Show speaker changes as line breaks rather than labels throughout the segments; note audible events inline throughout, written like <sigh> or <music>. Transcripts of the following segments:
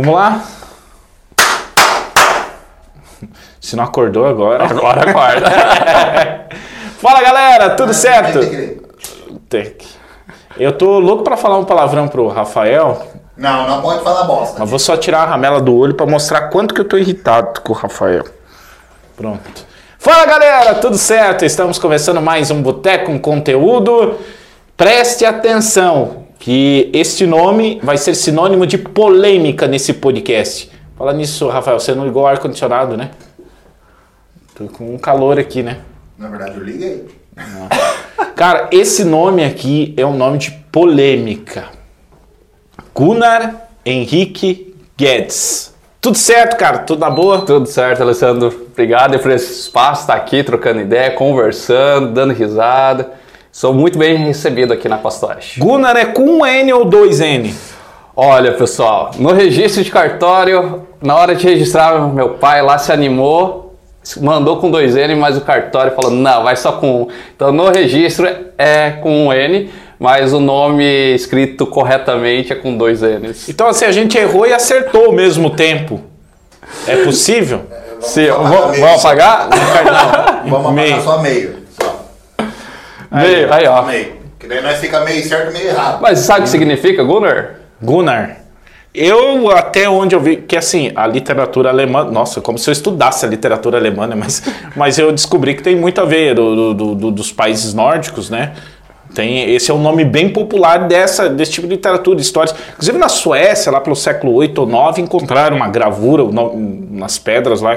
Vamos lá? Se não acordou agora.
Agora acorda. <laughs>
Fala galera, tudo certo?
Tem que-
Eu tô louco pra falar um palavrão pro Rafael,
Não, não pode falar bosta.
mas vou só tirar a ramela do olho pra mostrar quanto que eu tô irritado com o Rafael. Pronto. Fala galera, tudo certo? Estamos começando mais um Boteco com conteúdo. Preste atenção que este nome vai ser sinônimo de polêmica nesse podcast. Fala nisso, Rafael, você não ligou o ar-condicionado, né? Tô com um calor aqui, né?
Na verdade, eu liguei. <laughs>
Cara, esse nome aqui é um nome de polêmica. Gunnar Henrique Guedes. Tudo certo, cara? Tudo na boa?
Tudo certo, Alessandro. Obrigado por esse espaço, estar aqui trocando ideia, conversando, dando risada. Sou muito bem recebido aqui na Costa Oeste.
Gunnar é com um N ou dois N?
Olha, pessoal, no registro de cartório, na hora de registrar, meu pai lá se animou, mandou com dois N, mas o cartório falou, não, vai só com um. Então, no registro é com um N, mas o nome escrito corretamente é com dois N's.
Então, assim, a gente errou e acertou ao mesmo tempo. É possível?
Sim,
apagar
vamos
meio.
vamos apagar?
Vamos
Meio.
apagar só meio.
Meio, aí, ó.
Meio. Que daí nós fica meio certo e meio errado.
Mas sabe o que significa, Gunnar?
Gunnar. Eu, até onde eu vi, que assim, a literatura alemã, nossa, como se eu estudasse a literatura alemã, né? Mas, <laughs> mas eu descobri que tem muito a ver do, do- do- dos países nórdicos, né? Tem, esse é um nome bem popular dessa, desse tipo de literatura, histórias. Inclusive na Suécia, lá pelo século 8 ou 9, encontraram uma gravura no- nas pedras lá,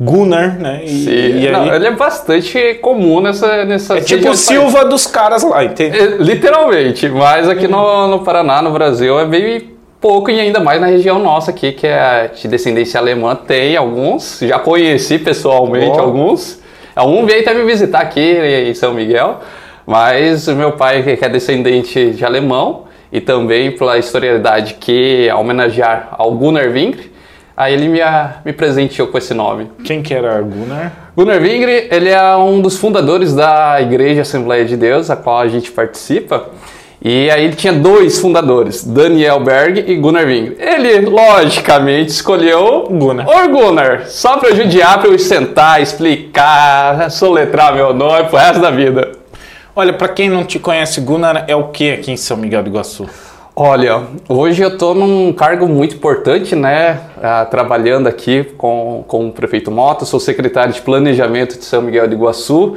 Gunnar, né? E, e aí,
Não, ele é bastante comum nessa, nessa
é tipo o Silva dos caras lá, entende?
É, Literalmente, mas aqui no, no Paraná, no Brasil, é bem pouco e ainda mais na região nossa aqui, que é de descendência alemã, tem alguns, já conheci pessoalmente
Ó.
alguns. Um veio até me visitar aqui em São Miguel, mas meu pai, que é descendente de alemão, e também pela historialidade que homenagear ao Gunnar Wingre, aí ele me, me presenteou com esse nome.
Quem que era Gunnar?
Gunnar Wingre, ele é um dos fundadores da Igreja Assembleia de Deus, a qual a gente participa. E aí ele tinha dois fundadores, Daniel Berg e Gunnar Wingre. Ele, logicamente, escolheu
Gunnar.
o Gunnar, só para judiar, para eu sentar, explicar, soletrar meu nome pro resto da vida.
Olha, pra quem não te conhece, Gunnar é o que aqui em São Miguel do Iguaçu?
Olha, hoje eu estou num cargo muito importante, né? ah, trabalhando aqui com, com o prefeito Mota, sou secretário de Planejamento de São Miguel do Iguaçu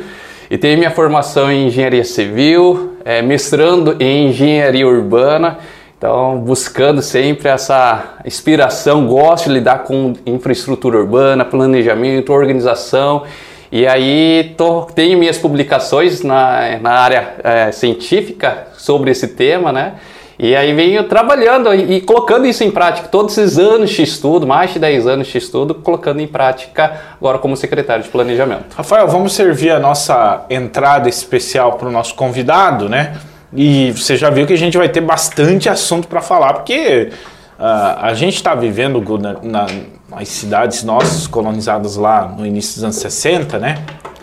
e tenho minha formação em Engenharia Civil, eh, mestrando em Engenharia Urbana, então buscando sempre essa inspiração, gosto de lidar com infraestrutura urbana, planejamento, organização e aí tô, tenho minhas publicações na, na área eh, científica sobre esse tema, né? E aí venho trabalhando e, colocando isso em prática, todos esses anos de estudo, mais de 10 anos de estudo, colocando em prática agora como secretário de planejamento.
Rafael, vamos servir a nossa entrada especial para o nosso convidado, né? E você já viu que a gente vai ter bastante assunto para falar, porque ah, a gente está vivendo Gunnar, na, nas cidades nossas colonizadas lá no início dos anos 60, né?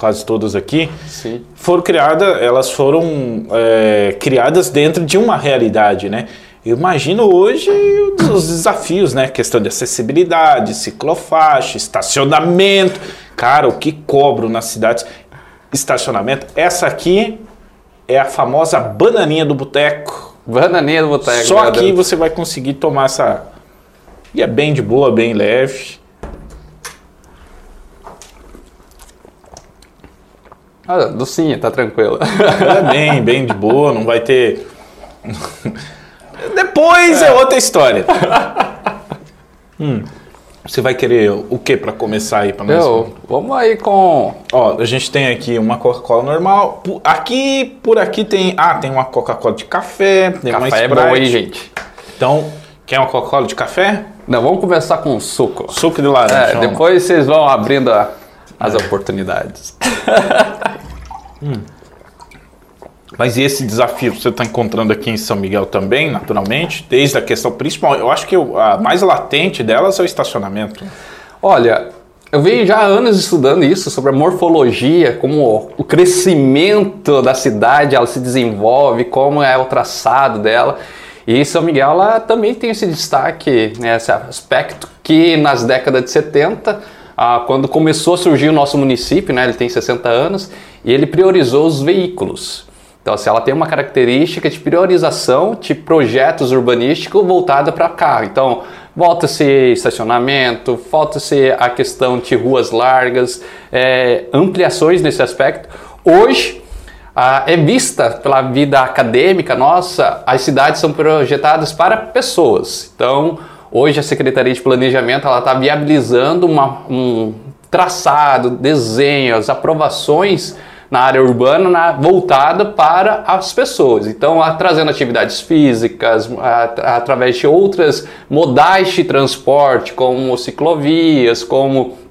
Quase todas aqui.
Sim.
foram criadas, elas foram é, criadas dentro de uma realidade, né? Eu imagino hoje os, os desafios, né? Questão de acessibilidade, ciclofaixa, estacionamento. Cara, o que cobro nas cidades? Estacionamento. Essa aqui é a famosa bananinha do boteco.
Bananinha do boteco.
Só aqui você vai conseguir tomar essa. E é bem de boa, bem leve.
Ah, docinha, tá tranquilo.
É bem, bem de boa, não vai ter. Depois é, outra história. Hum, Você vai querer o que para começar aí para nós?
Eu, vamos aí com.
Ó, a gente tem aqui uma Coca-Cola normal. Aqui, por aqui tem, ah, tem uma Coca-Cola de café, tem uma
Café é
Sprite.
bom aí, gente.
Então, quer uma Coca-Cola de café?
Não, vamos começar com suco.
Suco de laranja.
É, depois vocês vão abrindo a- as oportunidades. <laughs>
Mas e esse desafio você está encontrando aqui em São Miguel também, naturalmente, desde a questão principal, eu acho que a mais latente delas é o estacionamento.
Olha, eu venho já há anos estudando isso, sobre a morfologia, como o crescimento da cidade ela se desenvolve, como é o traçado dela. E São Miguel ela também tem esse destaque, né, esse aspecto que nas décadas de 70, ah, quando começou a surgir o nosso município, né, ele tem 60 anos, e ele priorizou os veículos. Então, se ela tem uma característica de priorização de projetos urbanísticos voltada para carro. Então, volta-se estacionamento, falta-se a questão de ruas largas, é, ampliações nesse aspecto. Hoje, ah, é vista pela vida acadêmica nossa, as cidades são projetadas para pessoas. Então, hoje a Secretaria de Planejamento está viabilizando uma, um traçado, desenhos, aprovações na área urbana na, voltada para as pessoas. Então, a, trazendo atividades físicas, a, através de outras modais de transporte, como ciclovias, como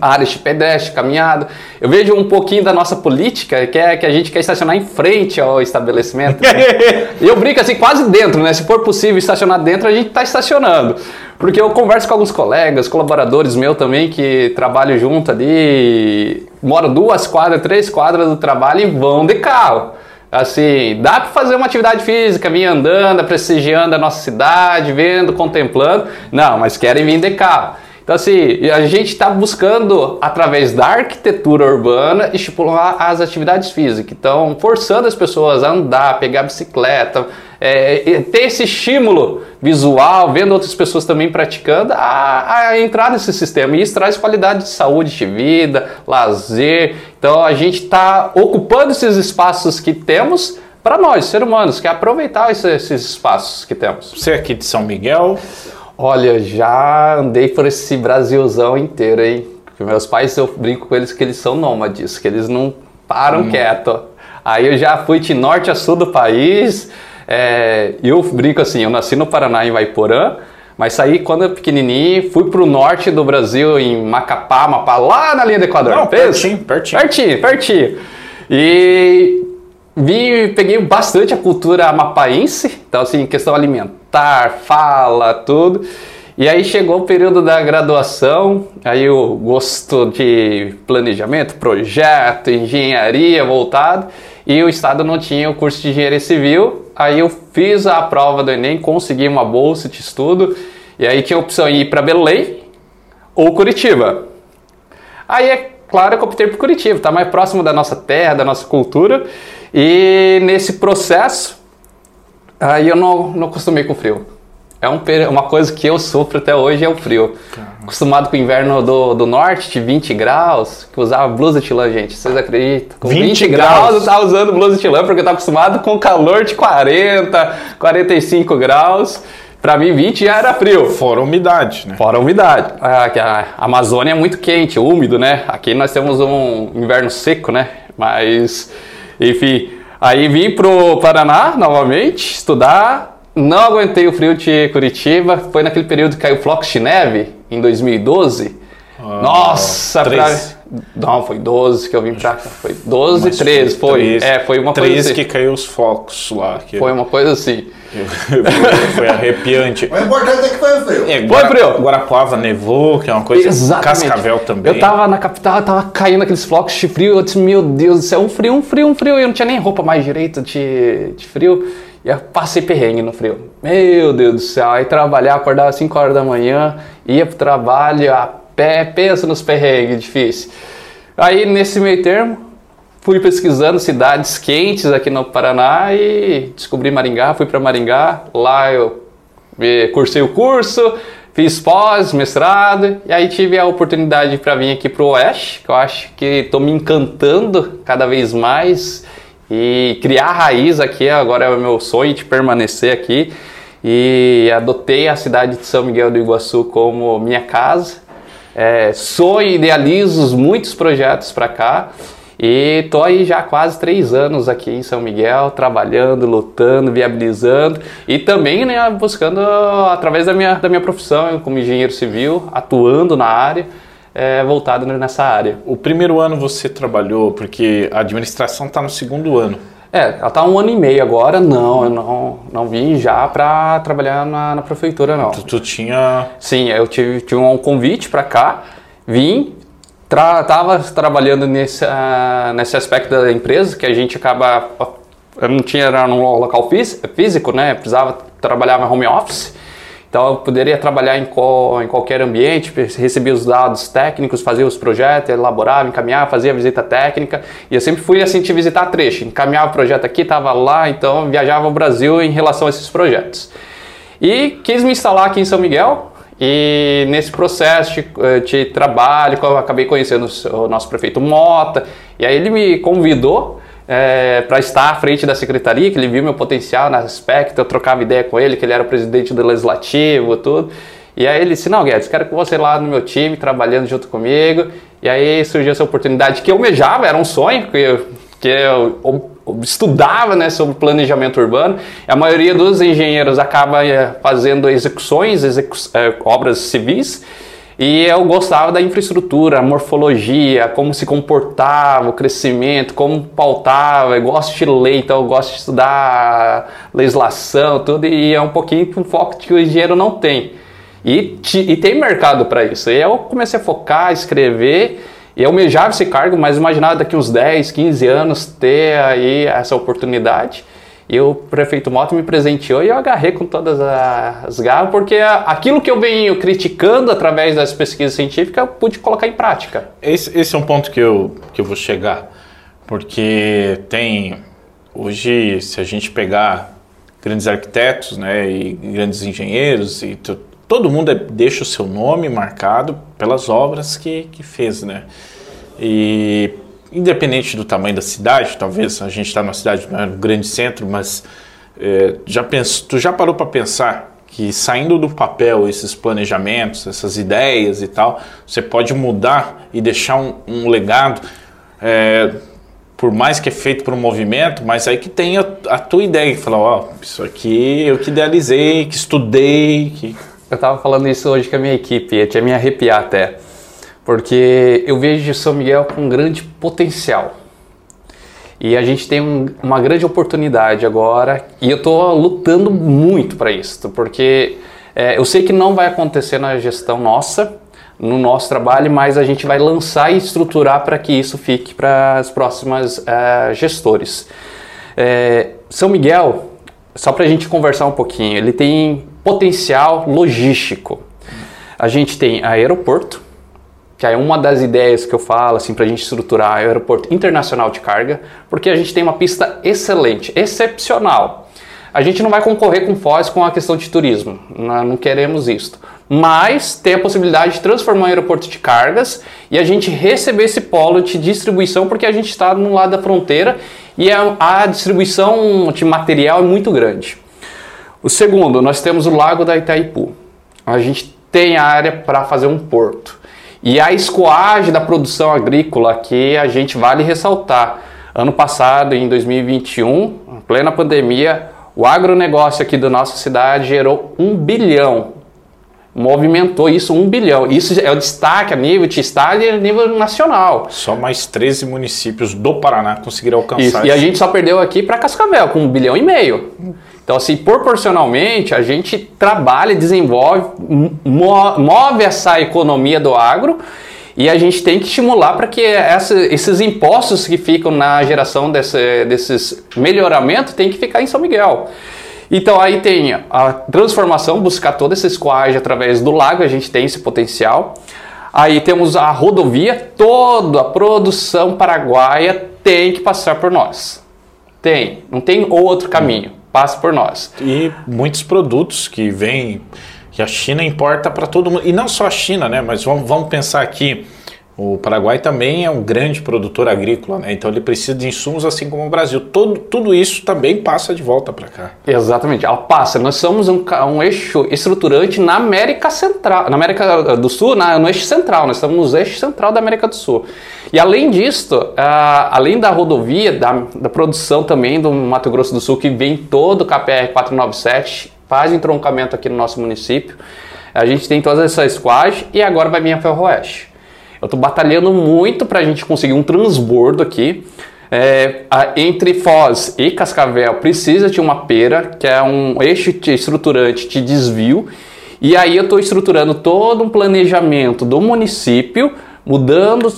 áreas de pedestre, caminhada. Eu vejo um pouquinho da nossa política, que é que a gente quer estacionar em frente ao estabelecimento. Né? <laughs> e eu brinco assim, quase dentro, né? Se for possível estacionar dentro, a gente está estacionando. Porque eu converso com alguns colegas, colaboradores meus também, que trabalham junto ali, moram duas quadras, três quadras do trabalho e vão de carro. Assim, dá para fazer uma atividade física, vir andando, prestigiando a nossa cidade, vendo, contemplando. Não, mas querem vir de carro. Então, assim, a gente está buscando, através da arquitetura urbana, estipular as atividades físicas. Então, forçando as pessoas a andar, pegar bicicleta, é, ter esse estímulo visual, vendo outras pessoas também praticando, a, a entrar nesse sistema. E isso traz qualidade de saúde, de vida, lazer. Então, a gente está ocupando esses espaços que temos para nós, seres humanos, que é aproveitar esses, espaços que temos.
Você é aqui de São Miguel?
Olha, já andei por esse Brasilzão inteiro, hein? Porque meus pais, eu brinco com eles que eles são nômades, que eles não param hum. quieto. Aí eu já fui de norte a sul do país. É, eu brinco assim, eu nasci no Paraná, em Vaiporã, mas saí quando eu pequenininho, fui pro norte do Brasil, em Macapá, Mapá, lá na linha do Equador.
Não, pertinho, pertinho.
Pertinho, pertinho. E vi, peguei bastante a cultura amapaense, então assim, questão alimentar, fala, tudo. E aí chegou o período da graduação, aí o gosto de planejamento, projeto, engenharia voltado, e o estado não tinha o curso de engenharia civil. Aí eu fiz a prova do Enem, consegui uma bolsa de estudo, e aí tinha a opção de ir para Belém ou Curitiba. Aí é claro que eu optei por Curitiba, tá mais próximo da nossa terra, da nossa cultura. E nesse processo, aí eu não, não acostumei com o frio. É um, uma coisa que eu sofro até hoje é o frio. Caramba. Acostumado com o inverno do, do norte, de 20 graus, que usava blusa de lã, gente. Vocês acreditam? Com 20, 20 graus eu tava usando blusa de lã porque eu tava acostumado com calor de 40, 45 graus. Para mim, 20 já era frio.
Fora a umidade, né?
Fora a umidade. A, a Amazônia é muito quente, úmido, né? Aqui nós temos um inverno seco, né? Mas enfim, aí vim pro Paraná novamente estudar. Não aguentei o frio de Curitiba. Foi naquele período que caiu flocos de neve, em 2012. Ah, Nossa, pra... Não, foi 12 que eu vim pra cá. Foi 12, Mas 13, foi. 13, é, foi uma
13 coisa assim. que caiu os focos lá. Que...
Foi uma coisa assim.
Foi arrepiante.
O importante é que foi frio. É,
foi frio.
Guarapuava nevou, que é uma coisa.
Exatamente.
Cascavel também.
Eu tava na capital, tava caindo aqueles flocos de frio. Eu disse, meu Deus do céu, um frio, um frio, um frio. Eu não tinha nem roupa mais direito de, de frio. E eu passei perrengue no frio. Meu Deus do céu. Aí trabalhar, acordava às 5 horas da manhã, ia pro trabalho a pé, pensa nos perrengues difíceis. Aí nesse meio termo, fui pesquisando cidades quentes aqui no Paraná e descobri Maringá, fui para Maringá, lá eu cursei o curso, fiz pós, mestrado, e aí tive a oportunidade para vir aqui para o Oeste, que eu acho que estou me encantando cada vez mais e criar raiz aqui, agora é o meu sonho de permanecer aqui. E adotei a cidade de São Miguel do Iguaçu como minha casa. É, sonho, idealizo muitos projetos para cá e tô aí já há quase três anos aqui em São Miguel, trabalhando, lutando, viabilizando e também né, buscando, através da minha, da minha profissão como engenheiro civil, atuando na área, é, voltado nessa área.
O primeiro ano você trabalhou, porque a administração está no segundo ano.
É, ela está um ano e meio agora, não, eu não, não vim já para trabalhar na, na, prefeitura, não.
Tu, tu, tinha...
Sim, eu tive, tive um convite para cá, vim, Tra tava trabalhando nesse, uh, nesse aspecto da empresa, que a gente acaba eu não tinha era num local fís- físico, né? Precisava trabalhar em home office. Então eu poderia trabalhar em, qual- em qualquer ambiente, recebia os dados técnicos, fazia os projetos, elaborava, encaminhava, fazia a visita técnica. E eu sempre fui assim de visitar trecho, encaminhava o projeto aqui, estava lá, então viajava o Brasil em relação a esses projetos. E quis me instalar aqui em São Miguel. E nesse processo de, eh, de trabalho, eu acabei conhecendo o nosso prefeito Mota. E aí ele me convidou para estar à frente da secretaria, que ele viu meu potencial nesse aspecto. Eu trocava ideia com ele, que ele era o presidente do legislativo, tudo. E aí ele disse: Não, Guedes, quero que você lá no meu time, trabalhando junto comigo. E aí surgiu essa oportunidade que eu almejava, era um sonho, que eu, que eu estudava né, sobre planejamento urbano. A maioria dos engenheiros acaba eh, fazendo execuções, execu eh, obras civis. E eu gostava da infraestrutura, morfologia, como se comportava, o crescimento, como pautava. Eu gosto de lei, então eu gosto de estudar legislação, tudo. E é um pouquinho um foco que o engenheiro não tem. E, e tem mercado para isso. E eu comecei a focar, escrever. E almejava esse cargo, mas imaginava daqui uns 10, 15 anos ter aí essa oportunidade. E o prefeito Mota me presenteou e eu agarrei com todas as garras, porque aquilo que eu venho criticando através das pesquisas científicas, eu pude colocar em prática.
Esse, esse é um ponto que eu, que eu vou chegar, porque tem hoje, se a gente pegar grandes arquitetos, né, e grandes engenheiros, e todo mundo é- deixa o seu nome marcado pelas obras que, que fez, né? E independente do tamanho da cidade, talvez a gente está numa cidade, não é grande centro, mas é, já penso, tu já parou para pensar que saindo do papel esses planejamentos, essas ideias e tal, você pode mudar e deixar um, um legado, é, por mais que é feito por um movimento, mas aí que tem a, a tua ideia, que fala, ó, isso aqui eu que idealizei, que estudei, que
Eu estava falando isso hoje com a minha equipe, eu tinha me arrepiar até, porque eu vejo São Miguel com um grande potencial. E a gente tem um- uma grande oportunidade agora, e eu estou lutando muito para isso, porque é, eu sei que não vai acontecer na gestão nossa, no nosso trabalho, mas a gente vai lançar e estruturar para que isso fique para as próximas é, gestores. É, São Miguel, só para a gente conversar um pouquinho, ele tem potencial logístico. A gente tem aeroporto, que é uma das ideias que eu falo assim para a gente estruturar aeroporto internacional de carga, porque a gente tem uma pista excelente, excepcional. A gente não vai concorrer com Foz com a questão de turismo, não, queremos isso. Mas tem a possibilidade de transformar um aeroporto de cargas e a gente receber esse polo de distribuição, porque a gente está no lado da fronteira e a, a distribuição de material é muito grande. O segundo, nós temos o Lago da Itaipu. A gente tem área para fazer um porto. E a escoagem da produção agrícola que a gente vale ressaltar. Ano passado, em 2021, em plena pandemia, o agronegócio aqui da nossa cidade gerou um bilhão. Movimentou isso um bilhão. Isso é o destaque a nível de estado e a nível nacional.
só mais 13 municípios do Paraná conseguiram alcançar
Isso, e a gente só perdeu aqui para Cascavel, com um bilhão e meio. Então, assim, proporcionalmente, a gente trabalha, desenvolve, mo- move essa economia do agro e a gente tem que estimular para que essa- esses impostos que ficam na geração desse- desses melhoramentos tem que ficar em São Miguel. Então aí tem a transformação, buscar toda essa escoagem através do lago, a gente tem esse potencial. Aí temos a rodovia, toda a produção paraguaia tem que passar por nós. Tem, não tem outro caminho, passa por nós.
E muitos produtos que vêm, que a China importa para todo mundo. E não só a China, né? Mas vamos, vamos pensar aqui. O Paraguai também é um grande produtor agrícola, né? Então ele precisa de insumos assim como o Brasil. Todo, tudo isso também passa de volta para cá.
Exatamente, passa. Nós somos um, um eixo estruturante na América Central, na América do Sul, na- no eixo central. Nós estamos no eixo central da América do Sul. E além disso, ah, além da rodovia, da, da produção também do Mato Grosso do Sul, que vem todo o KPR 497, faz entroncamento aqui no nosso município. A gente tem toda essa squash e agora vai vir a Ferroeste. Eu estou batalhando muito para a gente conseguir um transbordo aqui. É, a- entre Foz e Cascavel precisa de uma pera, que é um eixo estruturante de desvio. E aí eu estou estruturando todo um planejamento do município, mudando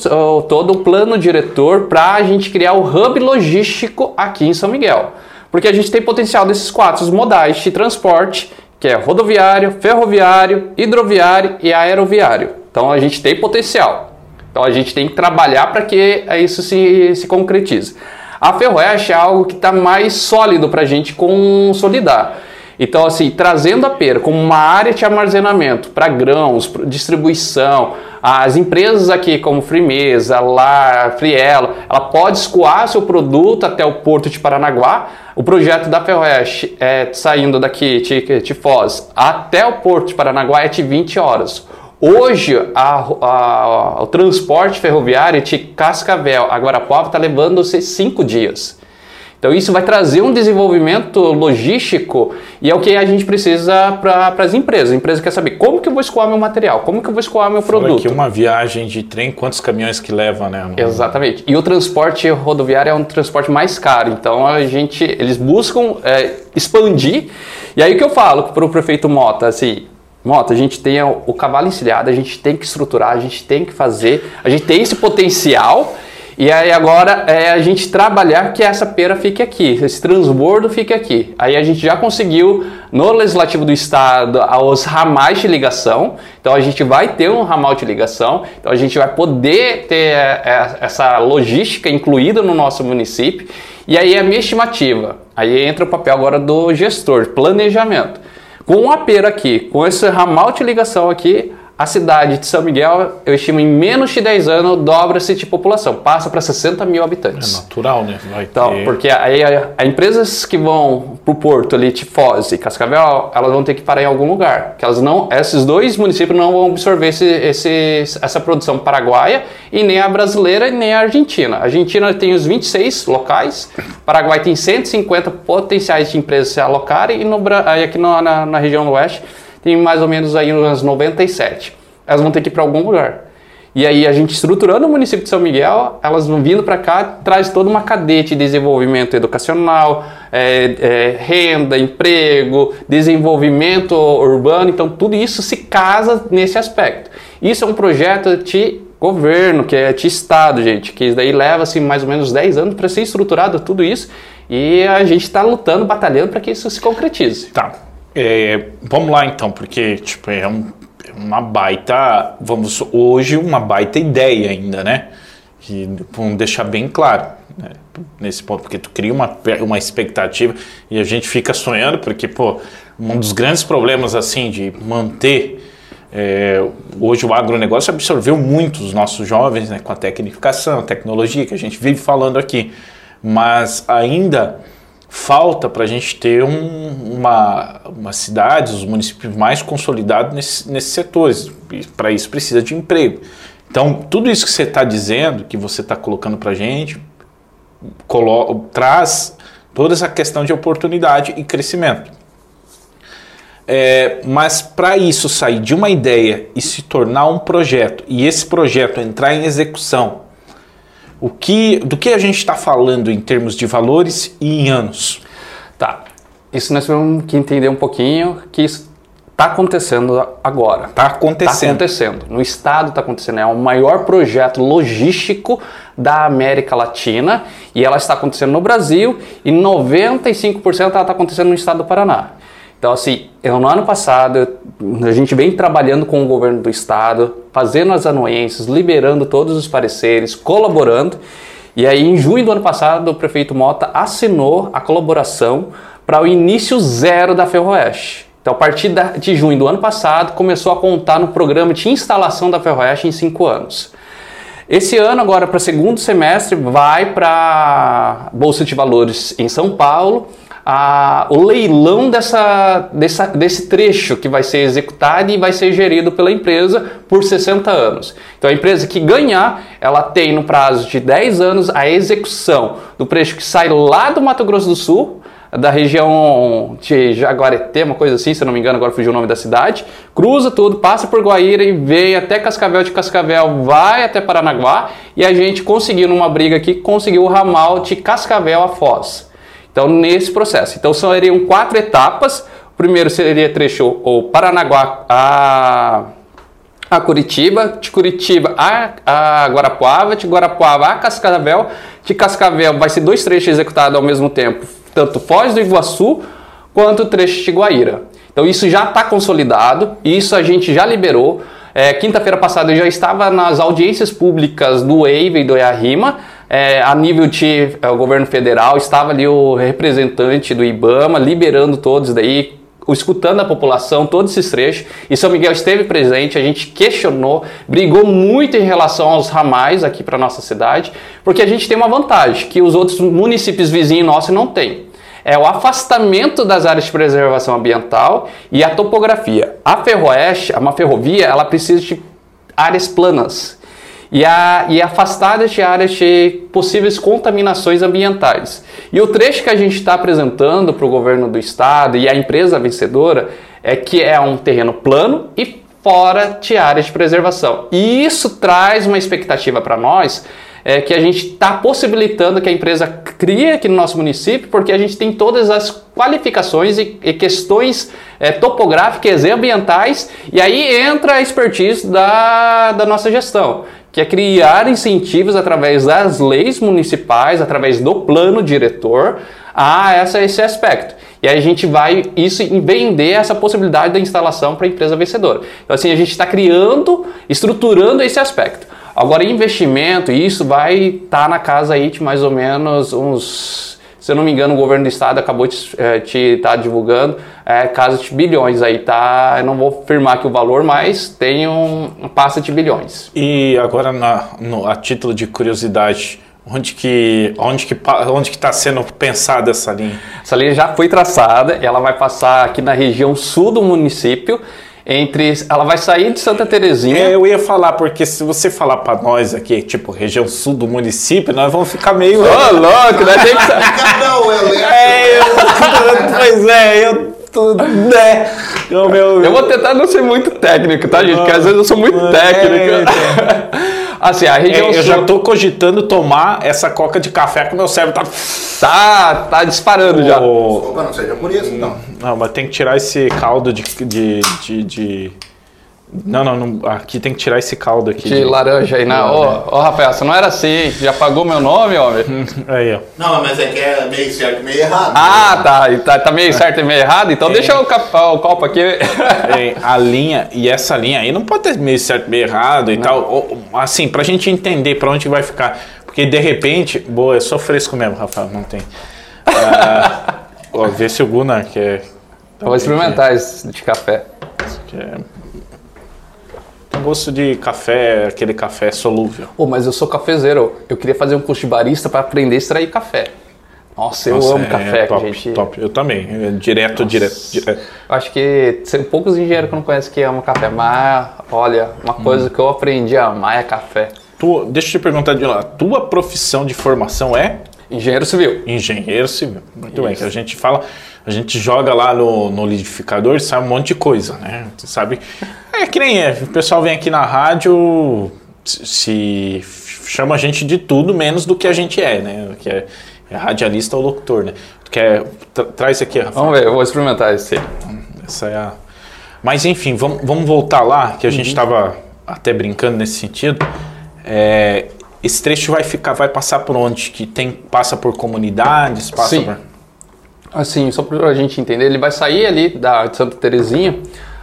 todo o plano diretor para a gente criar o hub logístico aqui em São Miguel. Porque a gente tem potencial desses quatro modais de transporte, que é rodoviário, ferroviário, hidroviário e aeroviário. Então a gente tem potencial. Então a gente tem que trabalhar para que isso se, se concretize. A Ferroeste é algo que está mais sólido para a gente consolidar. Então, assim, trazendo a pera como uma área de armazenamento para grãos, distribuição, as empresas aqui como Frimeza, Lar, Frielo, ela pode escoar seu produto até o porto de Paranaguá. O projeto da Ferroeste é saindo daqui de, de Foz até o porto de Paranaguá é de 20 horas. Hoje, a, a, o transporte ferroviário de Cascavel a Guarapuava está levando-se cinco dias. Então, isso vai trazer um desenvolvimento logístico e é o que a gente precisa para as empresas. A empresa quer saber como que eu vou escoar meu material, como que eu vou escoar meu
Fala
produto.
que uma viagem de trem, quantos caminhões que leva, né?
Exatamente. E o transporte rodoviário é um transporte mais caro. Então, a gente, eles buscam é, expandir. E aí o que eu falo para o prefeito Mota, assim, Mota, a gente tem o cavalo encilhado, a gente tem que estruturar, a gente tem que fazer, a gente tem esse potencial e aí agora é a gente trabalhar que essa pera fique aqui, esse transbordo fique aqui. Aí a gente já conseguiu no legislativo do estado os ramais de ligação. Então a gente vai ter um ramal de ligação. Então a gente vai poder ter é, é, essa logística incluída no nosso município. E aí é a minha estimativa. Aí entra o papel agora do gestor, planejamento. Com a pera aqui, com esse ramal de ligação aqui, a cidade de São Miguel, eu estimo em menos de 10 anos, dobra-se de população, passa para 60 mil habitantes.
É natural, né?
Vai então, ter... porque aí as empresas que vão para o porto ali, de Foz e Cascavel, elas vão ter que parar em algum lugar. Que elas não, esses dois municípios não vão absorver esse, esse, essa produção paraguaia e nem a brasileira e nem a argentina. A Argentina tem os 26 locais, Paraguai tem 150 potenciais de empresas se alocarem e no, aqui na, na, na região do oeste tem mais ou menos aí umas 97. Elas vão ter que ir para algum lugar. E aí a gente estruturando o município de São Miguel, elas vão vindo para cá, traz toda uma cadeia de desenvolvimento educacional, é, é, renda, emprego, desenvolvimento urbano, então tudo isso se casa nesse aspecto. Isso é um projeto de governo, que é de estado, gente, que daí leva assim, mais ou menos 10 anos para ser estruturado tudo isso, e a gente está lutando, batalhando para que isso se concretize.
Tá, é, vamos lá então, porque tipo, é um, uma baita, vamos hoje uma baita ideia ainda, né? Que vamos deixar bem claro né? nesse ponto, porque tu cria uma, uma expectativa e a gente fica sonhando, porque pô, um dos grandes problemas assim de manter é, hoje o agronegócio absorveu muito os nossos jovens né, com a tecnificação, a tecnologia que a gente vive falando aqui, mas ainda falta para a gente ter um, uma, uma cidade, os municípios mais consolidados nesse, nesses setores. Para isso precisa de emprego. Então, tudo isso que você está dizendo, que você está colocando para a gente, traz toda essa questão de oportunidade e crescimento. É, mas para isso sair de uma ideia e se tornar um projeto, e esse projeto entrar em execução, o que, do que a gente está falando em termos de valores e em anos?
Tá. Isso nós temos que entender um pouquinho que isso está acontecendo agora.
Está acontecendo. Está
acontecendo. No estado está acontecendo. É o maior projeto logístico da América Latina e ela está acontecendo no Brasil e 95% ela está acontecendo no estado do Paraná. Então, assim, eu, no ano passado, a gente vem trabalhando com o governo do estado, fazendo as anuências, liberando todos os pareceres, colaborando. E aí, em junho do ano passado, o prefeito Mota assinou a colaboração para o início zero da Ferroeste. Então, a partir de junho do ano passado, começou a contar no programa de instalação da Ferroeste em cinco anos. Esse ano, agora para segundo semestre, vai para Bolsa de Valores em São Paulo a, o leilão dessa, dessa, desse trecho que vai ser executado e vai ser gerido pela empresa por 60 anos. Então a empresa que ganhar, ela tem no prazo de 10 anos a execução do trecho que sai lá do Mato Grosso do Sul, da região de Jaguareté, uma coisa assim, se não me engano, agora fugiu o nome da cidade, cruza tudo, passa por Guaíra e vem até Cascavel, de Cascavel vai até Paranaguá e a gente conseguiu numa briga aqui, conseguiu o ramal de Cascavel a Foz. Então, nesse processo. Então, seriam quatro etapas. O primeiro seria trecho o Paranaguá a a Curitiba, de Curitiba a, a Guarapuava, de Guarapuava a Cascavel, de Cascavel vai ser dois trechos executados ao mesmo tempo, tanto Foz do Iguaçu quanto o trecho de Guaíra. Então isso já está consolidado, isso a gente já liberou. É, Quinta-feira passada eu já estava nas audiências públicas do EIVE e do EARIMA, é, a nível de é, governo federal, estava ali o representante do IBAMA liberando todos daí, escutando a população, todos esses trechos, e São Miguel esteve presente, a gente questionou, brigou muito em relação aos ramais aqui para nossa cidade, porque a gente tem uma vantagem que os outros municípios vizinhos nossos não têm. É o afastamento das áreas de preservação ambiental e a topografia. A ferroeste, uma ferrovia, ela precisa de áreas planas e, a, e afastadas de áreas de possíveis contaminações ambientais. E o trecho que a gente está apresentando para o governo do estado e a empresa vencedora é que é um terreno plano e fora de áreas de preservação. E isso traz uma expectativa para nós é, que a gente está possibilitando que a empresa crie aqui no nosso município, porque a gente tem todas as qualificações e, e questões é, topográficas e ambientais, e aí entra a expertise da, da nossa gestão que é criar incentivos através das leis municipais, através do plano diretor, a essa, esse aspecto. E aí a gente vai isso vender essa possibilidade da instalação para a empresa vencedora. Então assim, a gente está criando, estruturando esse aspecto. Agora, investimento, isso vai estar tá na casa aí de mais ou menos uns se eu não me engano, o governo do estado acabou de estar tá divulgando é, casa de bilhões aí, tá? Eu não vou afirmar que o valor, mas tem um, um passa de bilhões.
E agora, na, no, a título de curiosidade, onde que onde que onde que está sendo pensada essa linha?
Essa linha já foi traçada, ela vai passar aqui na região sul do município entre ela vai sair de Santa Terezinha.
É, eu ia falar porque se você falar para nós aqui, tipo região sul do município, nós vamos ficar meio
Ô, oh, louco, né? Tem
que Não, <laughs>
é, eu, <laughs> pois é, eu tudo, né?
Eu, meu, eu vou tentar não ser muito técnico, tá, gente? Porque às vezes eu sou muito é, técnico.
É, <laughs> Assim, a região é, eu sul... já tô cogitando tomar essa coca de café que meu cérebro tá.
Tá, tá disparando já.
Opa, não seja por isso, não.
Não, mas tem que tirar esse caldo de, de, de, de não, não, não, aqui tem que tirar esse caldo aqui.
De, de laranja aí, na. Ô, oh, Rafael, você não era assim, já pagou meu nome, homem? <laughs>
aí, ó.
Não, mas é que é meio certo e meio errado.
Ah, tá, tá, tá meio certo e meio errado, então é. deixa o, o copo aqui.
É, <laughs> a linha, e essa linha aí não pode ter meio certo e meio errado e não. tal. Assim, pra gente entender pra onde vai ficar. Porque de repente, boa, é só fresco mesmo, Rafael, não tem. Ah, <laughs> ó, vê se o Gunnar quer.
Vou experimentar esse de café. Isso aqui é
gosto de café, aquele café solúvel.
Oh, mas eu sou cafezeiro. Eu queria fazer um curso de barista para aprender a extrair café. Nossa, eu
Nossa,
amo
é,
café,
top,
gente.
Top. Eu também. É direto, direto, direto.
Acho que tem poucos engenheiros que não conhecem que amam café, mas olha, uma coisa hum. que eu aprendi a amar é café.
Tu, deixa eu te perguntar de lá, tua profissão de formação é?
Engenheiro civil.
Engenheiro civil. Muito Isso. bem, que a gente fala, a gente joga lá no, no liquidificador e sai um monte de coisa, né? Tu sabe? É que nem é. O pessoal vem aqui na rádio, se chama a gente de tudo menos do que a gente é, né? Que é, é radialista ou locutor, né? Tu quer, tra traz aqui, Rafael.
Vamos ver, eu vou experimentar esse.
Essa é a. Mas enfim, vamos, vamos voltar lá, que a uhum. gente estava até brincando nesse sentido. É, esse trecho vai ficar, vai passar por onde? Que tem, passa por comunidades, passa
Sim.
por...
Assim, só para a gente entender, ele vai sair ali da de Santa Terezinha,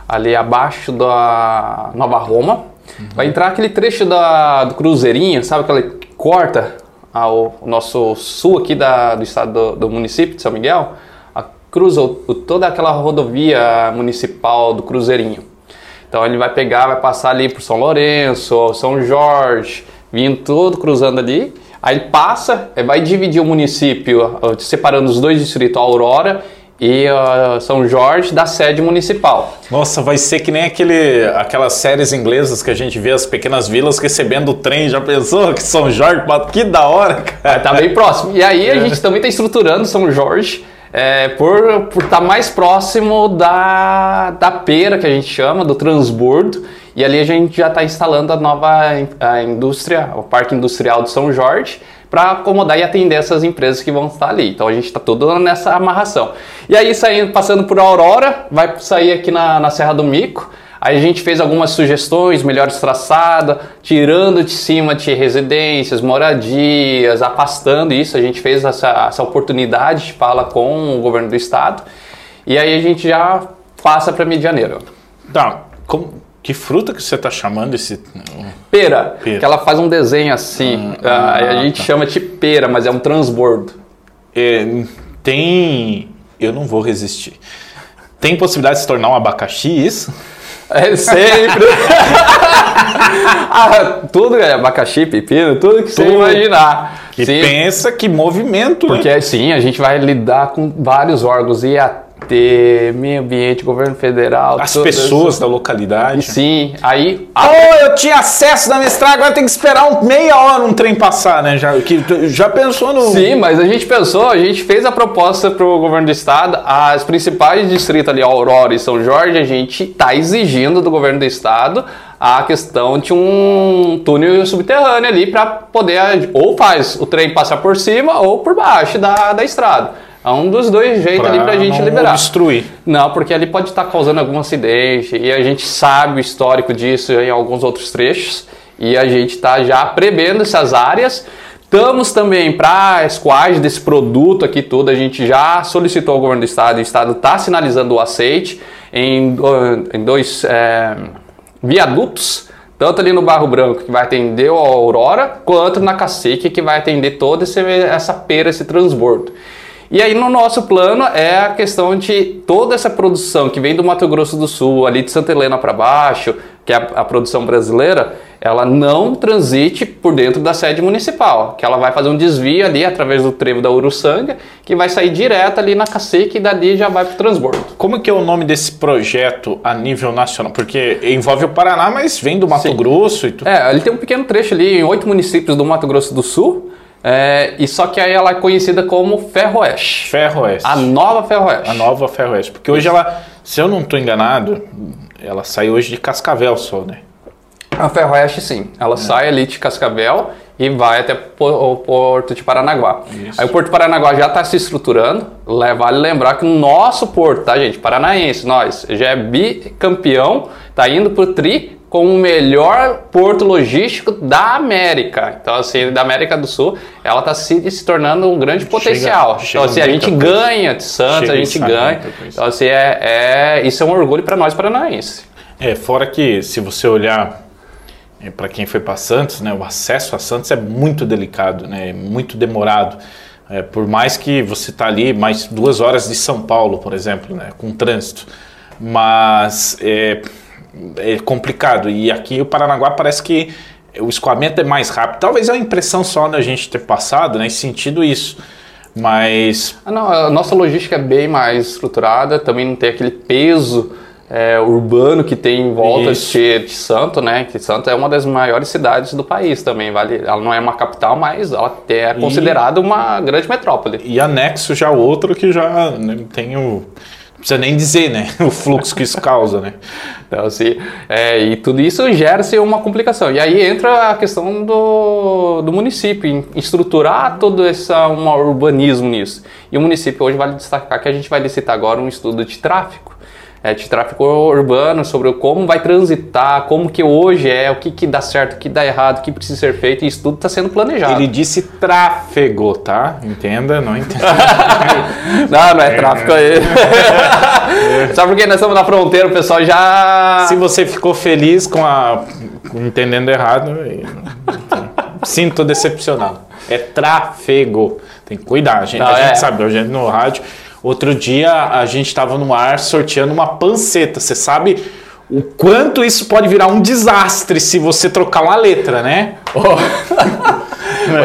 ali abaixo da Nova Roma, uhum. vai entrar aquele trecho da, do Cruzeirinho, sabe aquela que corta ao, o nosso sul aqui da, do estado do, do município de São Miguel, a, cruza o, toda aquela rodovia municipal do Cruzeirinho. Então ele vai pegar, vai passar ali por São Lourenço, São Jorge, vindo tudo cruzando ali. Aí passa, eh, vai dividir o município, separando os dois distritos, Aurora e uh, São Jorge, da sede municipal.
Nossa, vai ser que nem aquele, aquelas séries inglesas que a gente vê as pequenas vilas recebendo o trem. Já pensou que São Jorge, que da hora, cara.
Tá bem próximo. E aí a é. gente também está estruturando São Jorge é, por estar tá mais próximo da, da pera, que a gente chama, do transbordo. E ali a gente já está instalando a nova a indústria, o Parque Industrial de São Jorge, para acomodar e atender essas empresas que vão estar ali. Então a gente está todo nessa amarração. E aí saindo, passando por Aurora, vai sair aqui na, na Serra do Mico, Aí a gente fez algumas sugestões, melhores traçada, tirando de cima de residências, moradias, afastando isso. A gente fez essa, essa oportunidade de fala com o governo do estado. E aí a gente já passa para Medianeiro.
Tá, como, que fruta que você está chamando esse...
Pera,
Pera.
que ela faz um desenho assim.
Ah,
a- a
ah,
gente
tá.
chama de pera, mas é um transbordo.
É, tem... Eu não vou resistir. Tem possibilidade de se tornar um abacaxi isso?
É sempre. <laughs> ah, tudo é abacaxi, pepino, tudo que você
Tudo.
imaginar.
Que
Sim,
pensa que movimento, hein?
Porque sim, a gente vai lidar com vários órgãos, IAT, meio ambiente, governo federal.
As pessoas da localidade.
Sim, aí.
Oh, eu tinha acesso da mestrada, agora tem que esperar um, meia hora um trem passar, né? Já, que, já pensou no.
Sim, mas a gente pensou, a gente fez a proposta para o governo do estado, as principais distritos ali, Aurora e São Jorge, a gente está exigindo do governo do estado a questão de um túnel subterrâneo ali para poder, ou faz o trem passar por cima ou por baixo da, da estrada. É um dos dois jeitos ali para a gente
não
liberar.
obstruir.
Não, porque ali pode estar causando algum acidente e a gente sabe o histórico disso em alguns outros trechos e a gente está já prevendo essas áreas. Estamos também para escoagem desse produto aqui todo, a gente já solicitou ao governo do estado, o estado está sinalizando o aceite em, em dois é, viadutos, tanto ali no Barro Branco, que vai atender a Aurora, quanto na Cacique, que vai atender toda essa pera, esse transbordo. E aí no nosso plano é a questão de toda essa produção que vem do Mato Grosso do Sul, ali de Santa Helena para baixo, que é a, a produção brasileira, ela não transite por dentro da sede municipal, que ela vai fazer um desvio ali através do trevo da Uruçanga, que vai sair direto ali na Cacique e dali já vai para o transbordo.
Como que é o nome desse projeto a nível nacional? Porque envolve o Paraná, mas vem do Mato
Sim.
Grosso e tudo.
É, ele tem um pequeno trecho ali em oito municípios do Mato Grosso do Sul, é, e só que aí ela é conhecida como Ferroeste.
Ferroeste.
A nova Ferroeste.
A nova Ferroeste. Porque hoje ela, se eu não estou enganado, ela sai hoje de Cascavel só, né?
A Ferroeste, sim. Ela sai ali de Cascavel e vai até o Porto de Paranaguá.
Isso.
Aí o Porto de Paranaguá já está se estruturando. Le- Vale lembrar que o nosso porto, tá, gente? Paranaense, nós, já é bicampeão, tá indo pro Tri com o melhor porto logístico da América. Então, assim, da América do Sul, ela está se, se tornando um grande potencial.
chega
então, assim, a gente ganha de Santos, a gente ganha. Então, assim, é, é, isso é um orgulho para nós paranaenses.
É, fora que se você olhar para quem foi para Santos, né, o acesso a Santos é muito delicado, né, é muito demorado. É, por mais que você tá ali mais duas horas de São Paulo, por exemplo, né, com trânsito, mas é, é complicado. E aqui o Paranaguá parece que o escoamento é mais rápido. Talvez é uma impressão só da gente ter passado, né, sentido isso. Mas
Ah, não, a nossa logística é bem mais estruturada, também não tem aquele peso é, urbano que tem em volta de, de Santo, né? Que Santo é uma das maiores cidades do país também, vale. Ela não é uma capital, mas ela é considerada uma grande metrópole.
E anexo já outro que já né, tem o. Precisa nem dizer, né? <laughs> O fluxo que isso causa, né?
Então, assim, é, e tudo isso gera-se uma complicação. E aí entra a questão do, do município, em estruturar todo esse um urbanismo nisso. E o município hoje vale destacar que a gente vai licitar agora um estudo de tráfego. É, de tráfego urbano, sobre como vai transitar, como que hoje é, o que, que dá certo, o que dá errado, o que precisa ser feito, e isso tudo está sendo planejado.
Ele disse tráfego, tá? Entenda, não entenda. <laughs>
Não, não é tráfico aí. <laughs> Só porque nós estamos na fronteira, o pessoal já...
Se você ficou feliz com a. entendendo errado, sinto decepcionado. É tráfego. Tem que cuidar, gente.
Não,
a gente
é.
sabe, a gente no rádio. Outro dia a gente estava no ar sorteando uma panceta. Você sabe o quanto isso pode virar um desastre se você trocar uma letra, né?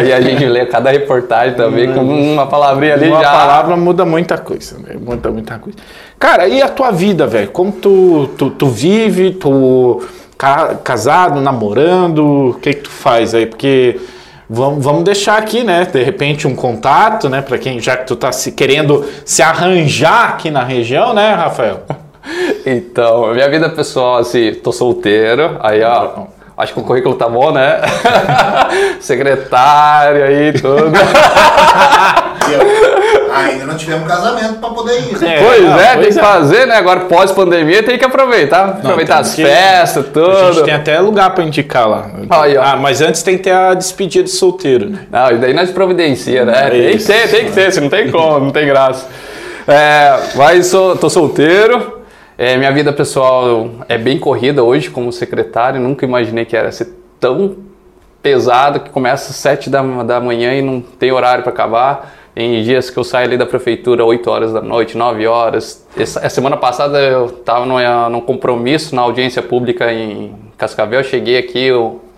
E <laughs> a gente lê cada reportagem também com uma palavrinha ali
Uma
já.
palavra muda muita coisa, né? Muda muita coisa. Cara, e a tua vida, velho? Como tu, tu, tu vive, tu ca- casado, namorando, o que que tu faz aí? Porque vamos, vamos deixar aqui, né? De repente um contato, né? Pra quem, já que tu tá se, querendo se arranjar aqui na região, né, Rafael? <laughs>
Então, minha vida pessoal, assim, tô solteiro, aí ó, acho que o currículo tá bom, né? <laughs> Secretário aí, tudo. <laughs>
Eu, ainda não tivemos casamento pra poder ir. né?
É,
pois
não,
é, tem
pois
que
é.
fazer, né? Agora pós-pandemia tem que aproveitar. aproveitar
temos
as
que-
festas,
A
tudo.
gente tem até lugar pra indicar lá.
Aí.
Ah, mas antes tem que ter a despedida de solteiro, né?
Não, e daí nós providencia, né?
É
tem que ter, tem que ter, se não tem como, não tem graça. É, mas sou, tô solteiro. É, minha vida pessoal é bem corrida hoje como secretário. Nunca imaginei que era ser tão pesado que começa às 7 da, da manhã e não tem horário para acabar. Em dias que eu saio ali da prefeitura 8 horas da noite, 9 horas. Essa, a semana passada eu estava num, num compromisso na audiência pública em Cascavel. Cheguei aqui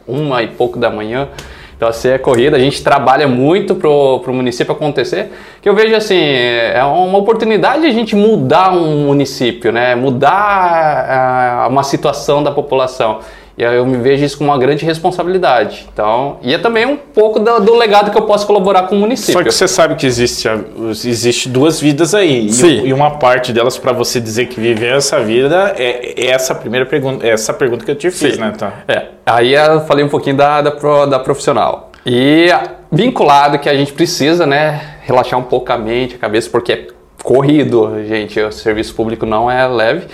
uma e pouco da manhã. Então, assim, é corrida. A gente trabalha muito pro, pro município acontecer. Que eu vejo, assim, é uma oportunidade de a gente mudar um município, né? Mudar ah, uma situação da população. E aí eu me vejo isso como uma grande responsabilidade. Então, e é também um pouco do, do legado que eu posso colaborar com o município.
Só que você sabe que existe, existe duas vidas aí. E-
Sim.
E, uma parte delas, pra você dizer que viveu essa vida, é, é essa primeira pergunta, é essa pergunta que eu te fiz,
Sim.
né? Tá.
É, aí eu falei um pouquinho da, da, da profissional. E vinculado que a gente precisa, né, relaxar um pouco a mente, a cabeça, porque é corrido, gente, o serviço público não é leve.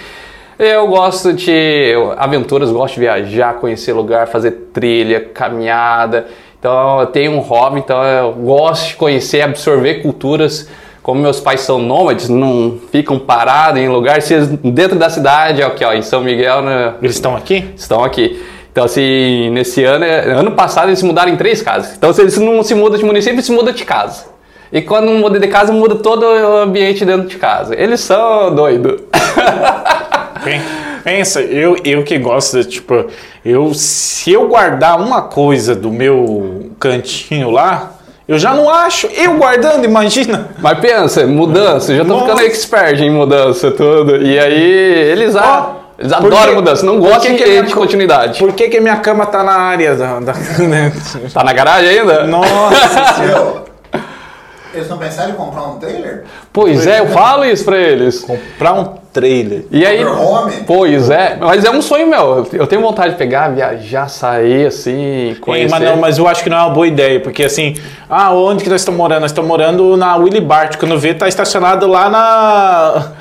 Eu gosto de aventuras, gosto de viajar, conhecer lugar, fazer trilha, caminhada. Então eu tenho um hobby, então eu gosto de conhecer, absorver culturas. Como meus pais são nômades, não ficam parados em lugares se dentro da cidade, aqui ó, em São Miguel, né,
Eles estão aqui?
estão aqui. Então, assim, nesse ano, ano passado eles se mudaram em três casas. Então, se eles não se mudam de município, eles se mudam de casa. E quando muda de casa, muda todo o ambiente dentro de casa. Eles são doidos. <laughs>
Pen- Pensa, eu, eu que gosto, de, tipo, eu, se eu guardar uma coisa do meu cantinho lá, eu já não acho. Eu guardando, imagina.
Mas pensa, mudança, eu já tô
Nossa.
ficando expert em mudança, tudo. E aí, eles, a-
Ó,
eles
por
adoram mudança, não gostam
que que
de,
minha
de
co-
continuidade.
Por que, que minha cama tá na área da. da né?
Tá na garagem ainda?
Nossa <laughs> senhora.
Eles não pensaram em comprar um trailer?
Pois é, eu falo isso pra eles.
Comprar um trailer.
E aí,
Motorhome?
pois é, mas é um sonho meu. Eu tenho vontade de pegar, viajar, sair, assim,
Ei,
conhecer.
mas, não, mas eu acho que não é uma boa ideia, porque assim, ah, onde que nós estamos morando? Nós estamos morando na Willy Bart, quando vê, tá estacionado lá na.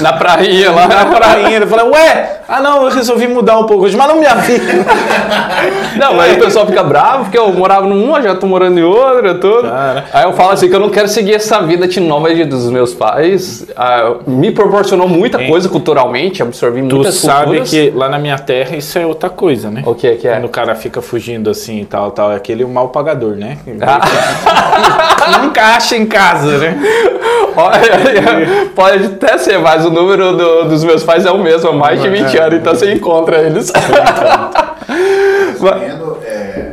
Na praia lá.
na prainha. Ele fala, ué, ah não, eu resolvi mudar um pouco hoje, mas não me avisa. <laughs>
Não, mas o pessoal fica bravo porque eu morava numa, já tô morando em outra, tudo.
Cara.
Aí eu falo assim que eu não quero seguir essa vida de nômade dos meus pais. Ah, me proporcionou muita coisa culturalmente, absorvi
Tu
muitas
sabe
culturas.
que lá na minha terra isso é outra coisa, né?
O que que é?
Quando o cara fica fugindo assim e tal, tal, é aquele mal pagador, né? <laughs> Nunca acha em casa, né?
Olha, pode até ser, mas o número do- dos meus pais é o mesmo há mais de 20 anos, então você encontra eles. <laughs> Mas-
Vendo, é...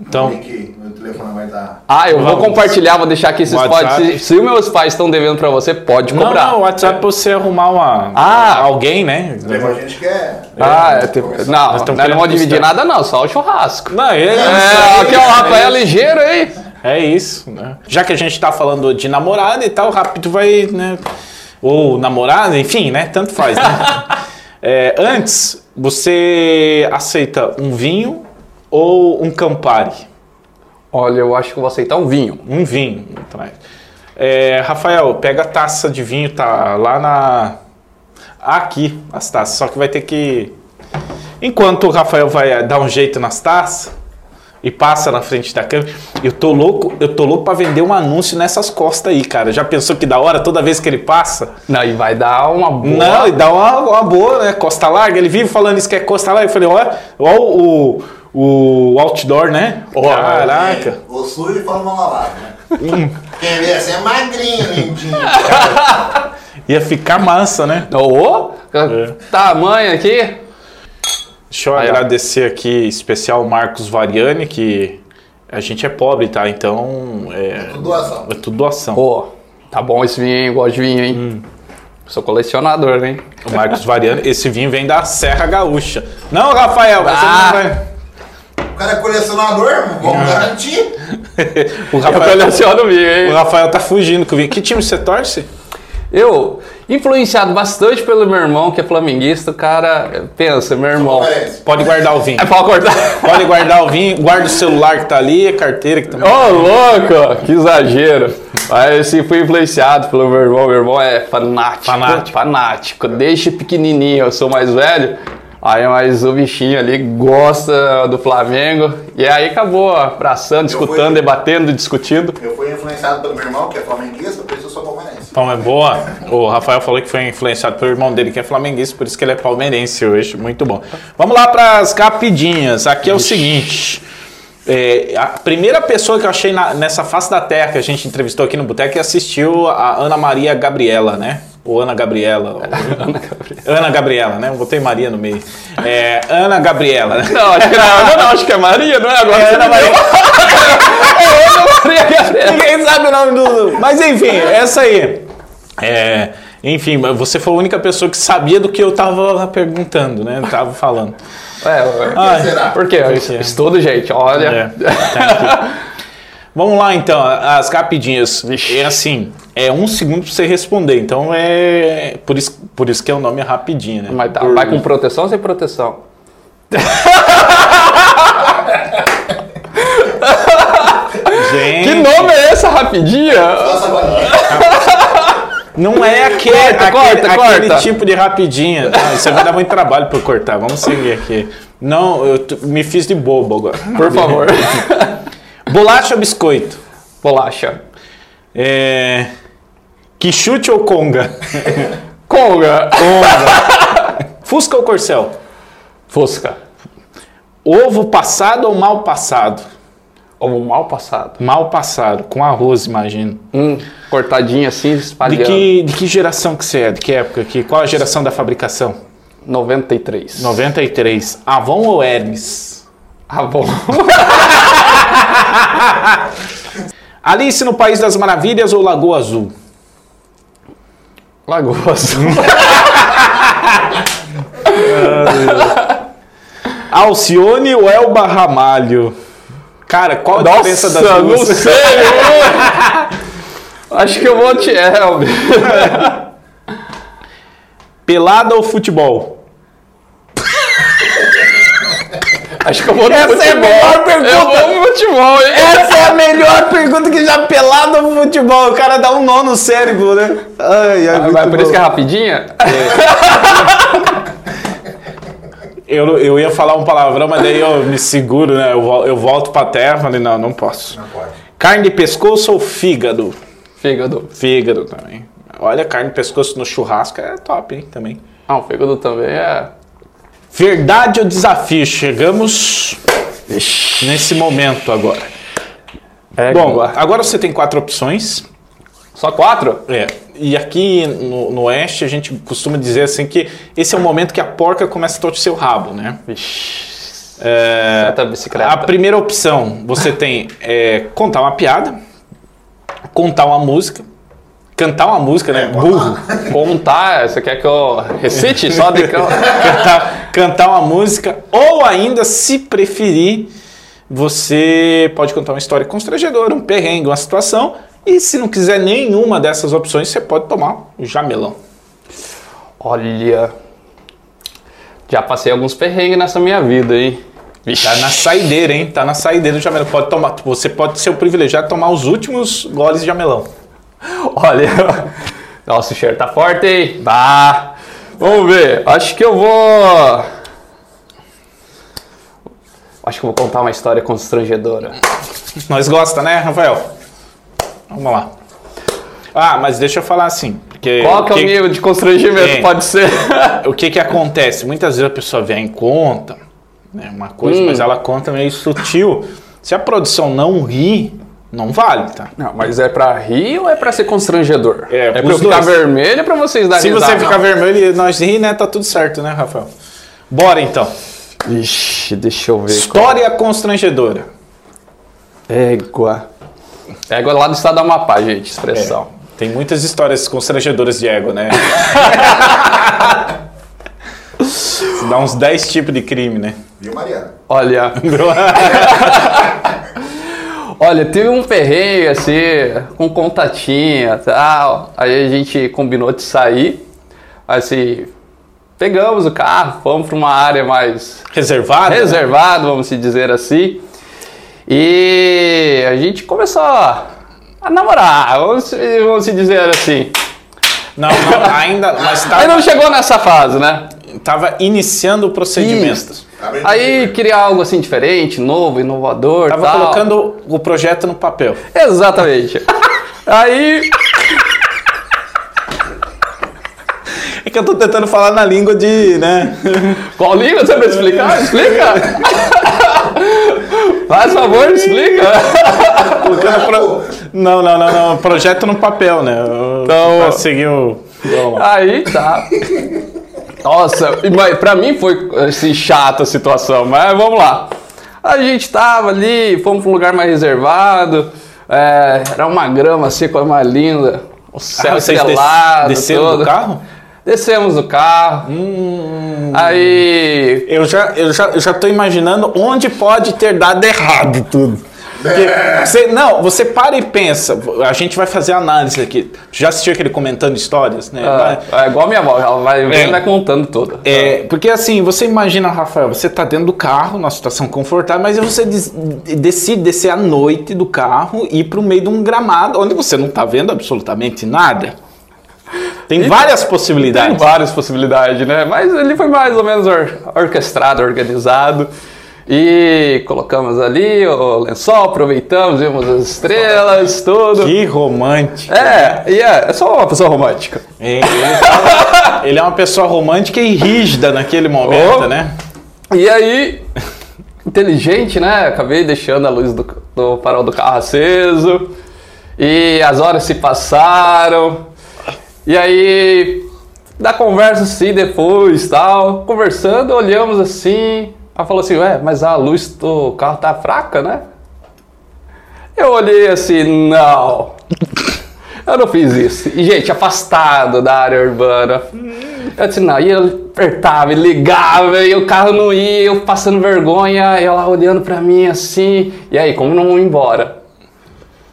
Então,
meu telefone vai estar...
ah, eu vou
Vamos.
compartilhar, vou deixar aqui,
WhatsApp.
podem. Se, se os meus pais estão devendo pra você, pode
não,
cobrar.
não, o WhatsApp pra você arrumar uma,
Ah.
alguém, né?
Leva a gente que é...
Ah, é, não,
Nós
não
querendo
vamos dividir nada não, só o churrasco.
Não, é,
É, aqui é o Rafael ligeiro aí.
É isso, né? Já que a gente tá falando de namorada e tal, rápido vai, né? Ou namorada, enfim, né? Tanto faz, né? <laughs> É, antes, você aceita um vinho ou um Campari?
Olha, eu acho que eu vou aceitar um vinho.
Um vinho. atrás. É, Rafael, pega a taça de vinho, tá lá na. Aqui, as taças. Só que vai ter que. Enquanto o Rafael vai dar um jeito nas taças e passa na frente da câmera, eu tô louco, eu tô louco pra vender um anúncio nessas costas aí, cara. Já pensou que da hora toda vez que ele passa?
Não, e vai dar uma boa.
Não, e dá uma, uma boa, né? Costa larga. Ele vive falando isso que é costa larga. Eu falei, ó, ó o, o outdoor, né? Caraca.
O sujo fala mal lavado, né? Quem vê assim é magrinho, lindinho. <laughs>
Ia ficar massa, né?
Ô, tamanho aqui.
Deixa eu
Aí, ó.
agradecer aqui, especial Marcos Variani, que a gente é pobre, tá? Então é,
Tudo doação.
é tudo doação.
Ô, tá bom esse vinho, hein? Eu Gosto de vinho, hein?
Hum.
Sou colecionador, hein?
O Marcos Variani, esse vinho vem da Serra Gaúcha. Não, Rafael, você
Ah.
não vai.
O cara é colecionador, vamos garantir. <laughs>
O
Eu
Rafael,
coleciono vinho,
o
hein?
Rafael tá fugindo com o vinho. Que time você torce?
Eu, Influenciado bastante pelo meu irmão, que é flamenguista, cara. Pensa, meu irmão.
Pode guardar o vinho.
É pra cortar. <laughs>
Pode guardar o vinho, guarda o celular que tá ali, a carteira que tá
Ô, louco! Que exagero. Mas assim, fui influenciado pelo meu irmão. Meu irmão é fanático.
Fanático.
Fanático. Desde pequenininho, eu sou mais velho. Aí, mas o bichinho ali gosta do Flamengo. E aí acabou abraçando, escutando,
fui-
debatendo, discutindo.
Eu fui influenciado pelo meu irmão, que é flamenguista, por isso eu sou palmeirense.
Então é boa. O Rafael falou que foi influenciado pelo irmão dele, que é flamenguista, por isso que ele é palmeirense hoje. Muito bom. Vamos lá para as rapidinhas. Aqui é o seguinte. é, a primeira pessoa que eu achei na- nessa face da terra que a gente entrevistou aqui no Boteco e assistiu a Ana Maria Gabriela, né? Ou Ana Gabriela. <laughs> ou- Ana Gabriela, né? Eu botei Maria no meio. É, Ana Gabriela, né? <laughs>
Não, acho que não, acho que é Maria, não é agora?
É Ana Maria. <laughs>
É Ana Maria Gabriela.
Ninguém sabe o nome do. Mas enfim, essa aí. É, enfim, você foi a única pessoa que sabia do que eu tava perguntando, né? Eu tava falando.
É.
Ai,
será?
Por quê?
Por quê?
Estudo, gente, olha.
É. Vamos lá então, as rapidinhas. É assim, é um segundo pra você responder. Então é. Por isso, por isso que é o nome rapidinho, né?
Mas tá,
Por-
vai com proteção ou sem proteção?
Gente,
Que nome é essa rapidinha?
Não é aquele,
Corta,
aquele,
corta,
aquele
corta.
tipo de rapidinha. Não, isso vai dar muito trabalho pra eu cortar. Vamos seguir aqui. Não, eu me fiz de bobo agora.
Por favor. <laughs>
Bolacha ou biscoito?
Bolacha.
É... Quixute ou conga?
Conga.
Fusca ou corcel?
Fusca.
Ovo passado ou mal passado?
Ovo mal passado.
Mal passado, com arroz, imagino.
Hum, cortadinho assim,
De
espalhando.
que, de que geração que você é? De que época? Que, qual a geração da fabricação?
93.
93. Avon ou Hermes?
Bom. <laughs>
Alice no País das Maravilhas ou Lagoa Azul?
Lagoas. <laughs>
Alcione ou Elba Ramalho? Cara, qual a diferença das
Nossa,
duas?
não sei. <laughs> Acho que eu vou te... É, Elber.
Pelada ou futebol?
Acho que eu vou no
Essa é a
futebol.
melhor pergunta.
Eu vou no futebol, hein?
Essa é a melhor pergunta que já pelada ou futebol. O cara dá um nó no cérebro, né? Ai, ai,
Mas por isso que é rapidinha?
Eu, eu ia falar um palavrão, mas daí eu me seguro, né? Eu, eu volto pra terra, falei, não, não posso.
Não pode.
Carne de pescoço ou fígado?
Fígado.
Fígado também. Olha, carne de pescoço no churrasco é top, hein, também.
Ah, o fígado também é...
Verdade ou desafio? Chegamos nesse momento agora.
é
Bom, agora você tem quatro opções.
Só quatro?
É. E aqui no, no Oeste a gente costuma dizer assim que esse é o momento que a porca começa a torcer o rabo, né? É, a primeira opção você tem é, contar uma piada, contar uma música, cantar uma música, né? Burro. <laughs>
Contar, você quer que eu recite só de... <laughs>
cantar, cantar uma música, ou ainda, se preferir, você pode contar uma história constrangedora, um perrengue, uma situação. E se não quiser nenhuma dessas opções, você pode tomar o jamelão.
Olha... Já passei alguns perrengues nessa minha vida, hein? Vixe.
Tá na saideira, hein? Tá na saideira do jamelão. Pode tomar, você pode ser o privilegiado de tomar os últimos goles de jamelão. <laughs>
Olha, nossa, o cheiro tá forte, hein? Bah. Vamos ver. Acho que eu vou. Acho que eu vou contar uma história constrangedora.
Nós gosta, né, Rafael? Vamos lá. Ah, mas deixa eu falar assim. Porque
Qual que é o nível de constrangimento?
É.
Pode ser. <laughs>
o que que acontece? Muitas vezes a pessoa vem em conta, né, uma coisa,
Hum.
mas ela conta meio sutil. Se a produção não ri, não vale, tá?
Não, mas é pra rir ou é pra ser constrangedor?
É,
é pra eu ficar
dois.
vermelho ou é pra vocês darem
Se você
risada?
ficar vermelho e nós rir, né, tá tudo certo, né, Rafael? Bora então.
Ixi, deixa eu ver.
História constrangedora.
Égua. Égua lá do estado do Amapá, gente, expressão.
Tem muitas histórias constrangedoras de ego, né? <laughs> Dá uns 10 tipos de crime, né?
Viu, Mariana?
Olha, <laughs> <laughs> Olha, teve um perrengue assim, com contatinha e tal. Aí a gente combinou de sair. Assim, pegamos o carro, fomos para uma área mais
Reservado? né?
reservada, vamos se dizer assim. E a gente começou a namorar, vamos, se- vamos se dizer assim.
Não, não, ainda, mas
Aí não
tava,
chegou nessa fase, né?
tava iniciando o procedimento.
Isso.
Abre
Aí queria algo assim diferente, novo, inovador,
Tava
tal.
colocando o projeto no papel.
Exatamente. <laughs> Aí
É que eu tô tentando falar na língua de, né?
Qual língua você vai explicar? Explica! <laughs> Faz favor, explica!
Colocando pro... Não, não, não, não. Projeto no papel, né? Eu-
Então-
lá.
Aí tá. Nossa, mas pra mim foi assim, chata a situação, mas vamos lá. A gente tava ali, fomos pra um lugar mais reservado, é, era uma grama assim, coisa mais linda, o céu
Ah, vocês des-
estrelado.
desceram do
todo.
carro?
Descemos do carro. Aí
Eu já, eu, já, eu já tô imaginando onde pode ter dado errado tudo. Você, não, você para e pensa. A gente vai fazer análise aqui. Já assistiu aquele comentando histórias, né?
Ah, é igual a minha avó, ela vai,
É.
vai contando toda.
É, porque assim, você imagina, Rafael, você tá dentro do carro, numa situação confortável, mas você des- decide descer à noite do carro e ir pro meio de um gramado onde você não tá vendo absolutamente nada. Tem várias
Tem
possibilidades.
várias possibilidades, né? Mas ele foi mais ou menos or- orquestrado, organizado. E colocamos ali o lençol, aproveitamos, vimos as estrelas, tudo.
Que romântico.
É, e é, é só uma pessoa romântica.
É, Ele, ele é uma pessoa romântica e rígida naquele momento,
Oh.
né?
E aí, inteligente, né? Acabei deixando a luz do, do farol do carro aceso. E as horas se passaram. E aí, da conversa assim, depois, tal, conversando, olhamos assim. Ela falou assim, ué, mas a luz do carro tá fraca, né? Eu olhei assim, não. Eu não fiz isso. E, gente, afastado da área urbana. Eu disse, não, e eu apertava, e ligava, e o carro não ia, eu passando vergonha, e ela olhando pra mim assim, e aí, como não ir embora?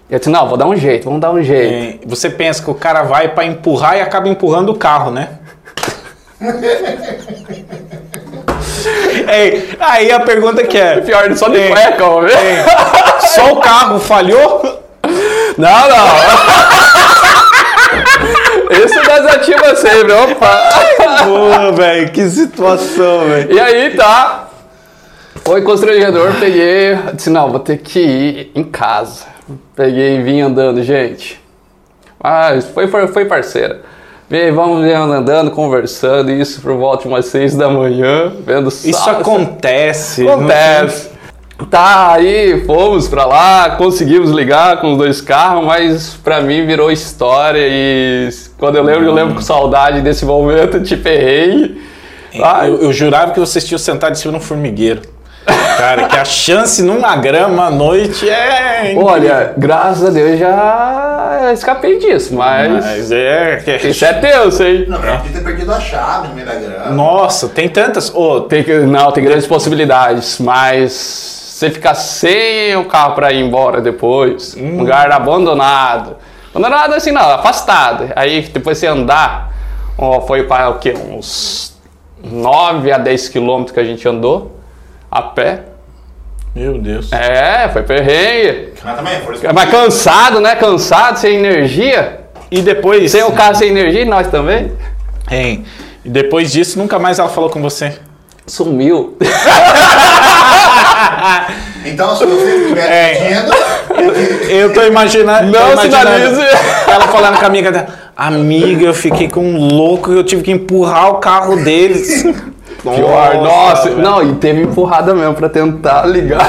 Eu disse, não, vou dar um jeito, vamos dar um jeito.
É, Você pensa que o cara vai pra empurrar e acaba empurrando o carro, né? <laughs> <laughs> É, aí a pergunta que é:
Pior, só de
É.
cueca,
só o carro falhou?
Não, não. <laughs> Isso desativa sempre, opa.
Pô, velho, que situação, velho.
E aí tá. Foi constrangedor, peguei. Disse, não, vou ter que ir em casa. Peguei e vim andando, gente. Mas foi, foi, foi parceira. Vem, vamos andando, conversando, isso por volta de umas seis da manhã, vendo
Isso
sal-
acontece. <laughs>
Acontece. Tá, aí fomos pra lá, conseguimos ligar com os dois carros, mas pra mim virou história e quando eu lembro, eu lembro com saudade desse momento, te ferrei. Ai,
Eu, eu jurava que vocês tinham sentado em cima de um formigueiro. Cara, que a chance numa grama à noite é.
Olha, graças a Deus já escapei disso, mas,
Mas é. que-
isso é tenso, hein?
Não, mas podia ter perdido a chave no meio da grama.
Nossa, tem tantas. Ô,
Tem que, não, tem grandes possibilidades, mas você ficar sem o carro para ir embora depois, um lugar abandonado. Abandonado assim não, afastado. Aí depois você andar, ó, foi para o quê? Uns 9 a 10 quilômetros que a gente andou a pé.
Meu Deus.
É, foi perrengue.
Mas também, por isso
Mas cansado, né? Cansado, sem energia.
E depois.
Sem o carro sem energia, e nós também.
Hein, E depois disso, nunca mais ela falou com você.
Sumiu. <laughs>
Então, se você estiver
É.
assistindo,
Eu tô imaginando.
Não
tô imaginando
sinalize.
Ela falando com a amiga dela. Amiga, eu fiquei com um louco e eu tive que empurrar o carro deles.
Pior, nossa,
velho.
não, e teve empurrada mesmo pra tentar ligar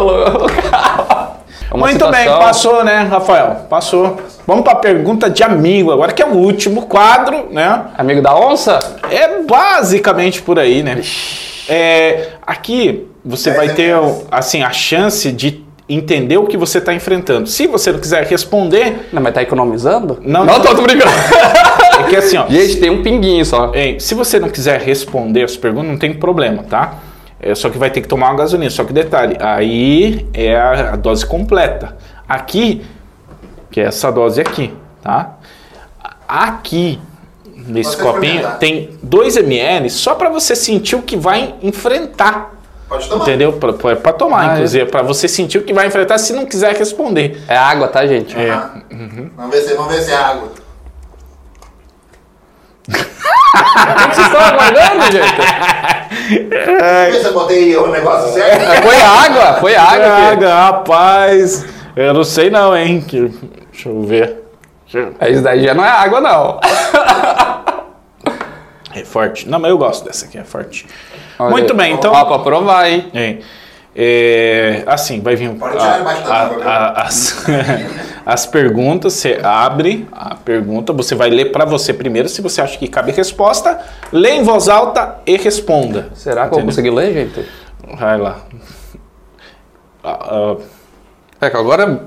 o <laughs> carro. É
Muito bem,
situação-
passou, né, Rafael? Passou. Vamos pra pergunta de amigo agora, que é o último quadro, né?
Amigo da onça?
É basicamente por aí, né? É, aqui você vai ter assim a chance de entender o que você está enfrentando. Se você não quiser responder,
Não, mas tá economizando?
Não,
não
não.
tô, tô brincando.
é que assim, ó, <laughs>
Gente, tem um pinguinho só.
Hein, se você não quiser responder as perguntas, não tem problema, tá? É só que vai ter que tomar uma gasolina. Só que detalhe, aí é a, a dose completa. Aqui, que é essa dose aqui, tá? Aqui, nesse
Pode
copinho, tem 2 ml só para você sentir o que vai enfrentar.
Pode tomar.
Entendeu? Pra, pra tomar,
Ah, é.
inclusive, pra você sentir o que vai enfrentar se não quiser responder.
É água, tá, gente?
É.
Ah, Vamos ver se vamos ver se é água.
O que vocês estão aguardando, gente?
Se eu botei o negócio certo.
É, Foi água, foi água. aqui.
Água, rapaz, eu não sei não, hein? que- Deixa eu ver.
É, Isso daí já não é água, não.
É forte. Não, mas eu gosto dessa aqui, é forte.
Olha,
Muito bem, então.
Ó, pra provar, hein?
É, é, assim, vai vir
Pode
a-
tirar embaixo da
a-
viu?
a- as, <laughs> as perguntas. Você abre a pergunta, você vai ler para você primeiro. Se você acha que cabe resposta, lê em voz alta e responda.
Será que eu vou
Entendeu?
conseguir ler, gente?
Vai lá. Ah, ah,
É que agora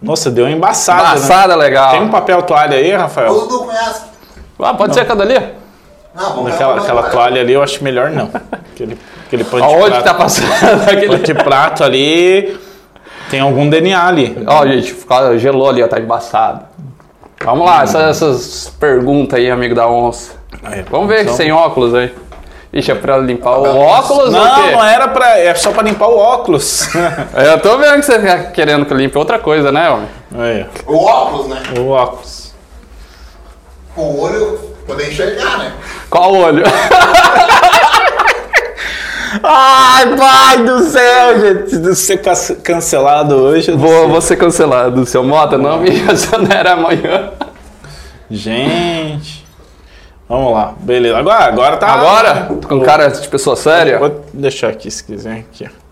nossa, deu uma embaçada. né?
passada legal.
Tem um papel toalha aí, Rafael?
Ah, pode ser aquela ali?
Não, vamos
Aquela, aquela toalha ali eu acho melhor não. Aquele, aquele pano <laughs> de
Aonde
prato.
tá passando aquele...
Pano de prato ali. Tem algum DNA ali.
Ó, gente, ficou- gelou ali, ó, tá embaçado. Vamos lá, essas, essas perguntas aí, amigo da onça.
Aí,
Vamos ver sem óculos aí. Ixi, é pra limpar o óculos ou o
Não,
quê?
não era pra. É só pra limpar o óculos. <laughs>
Eu tô vendo que você tá querendo que eu limpe outra coisa, né, homem?
Aí,
O óculos, né?
o óculos.
O olho poder enxergar, né?
Qual olho? <laughs>
Ai, pai do céu, gente. Se ser ca- cancelado hoje.
Vou,
sei.
vou ser cancelado. Seu Mota, não me exonera amanhã.
Gente. Vamos lá. Beleza. Agora, agora tá.
Agora? Com cara de pessoa séria?
Vou deixar aqui se quiser. Aqui. ó.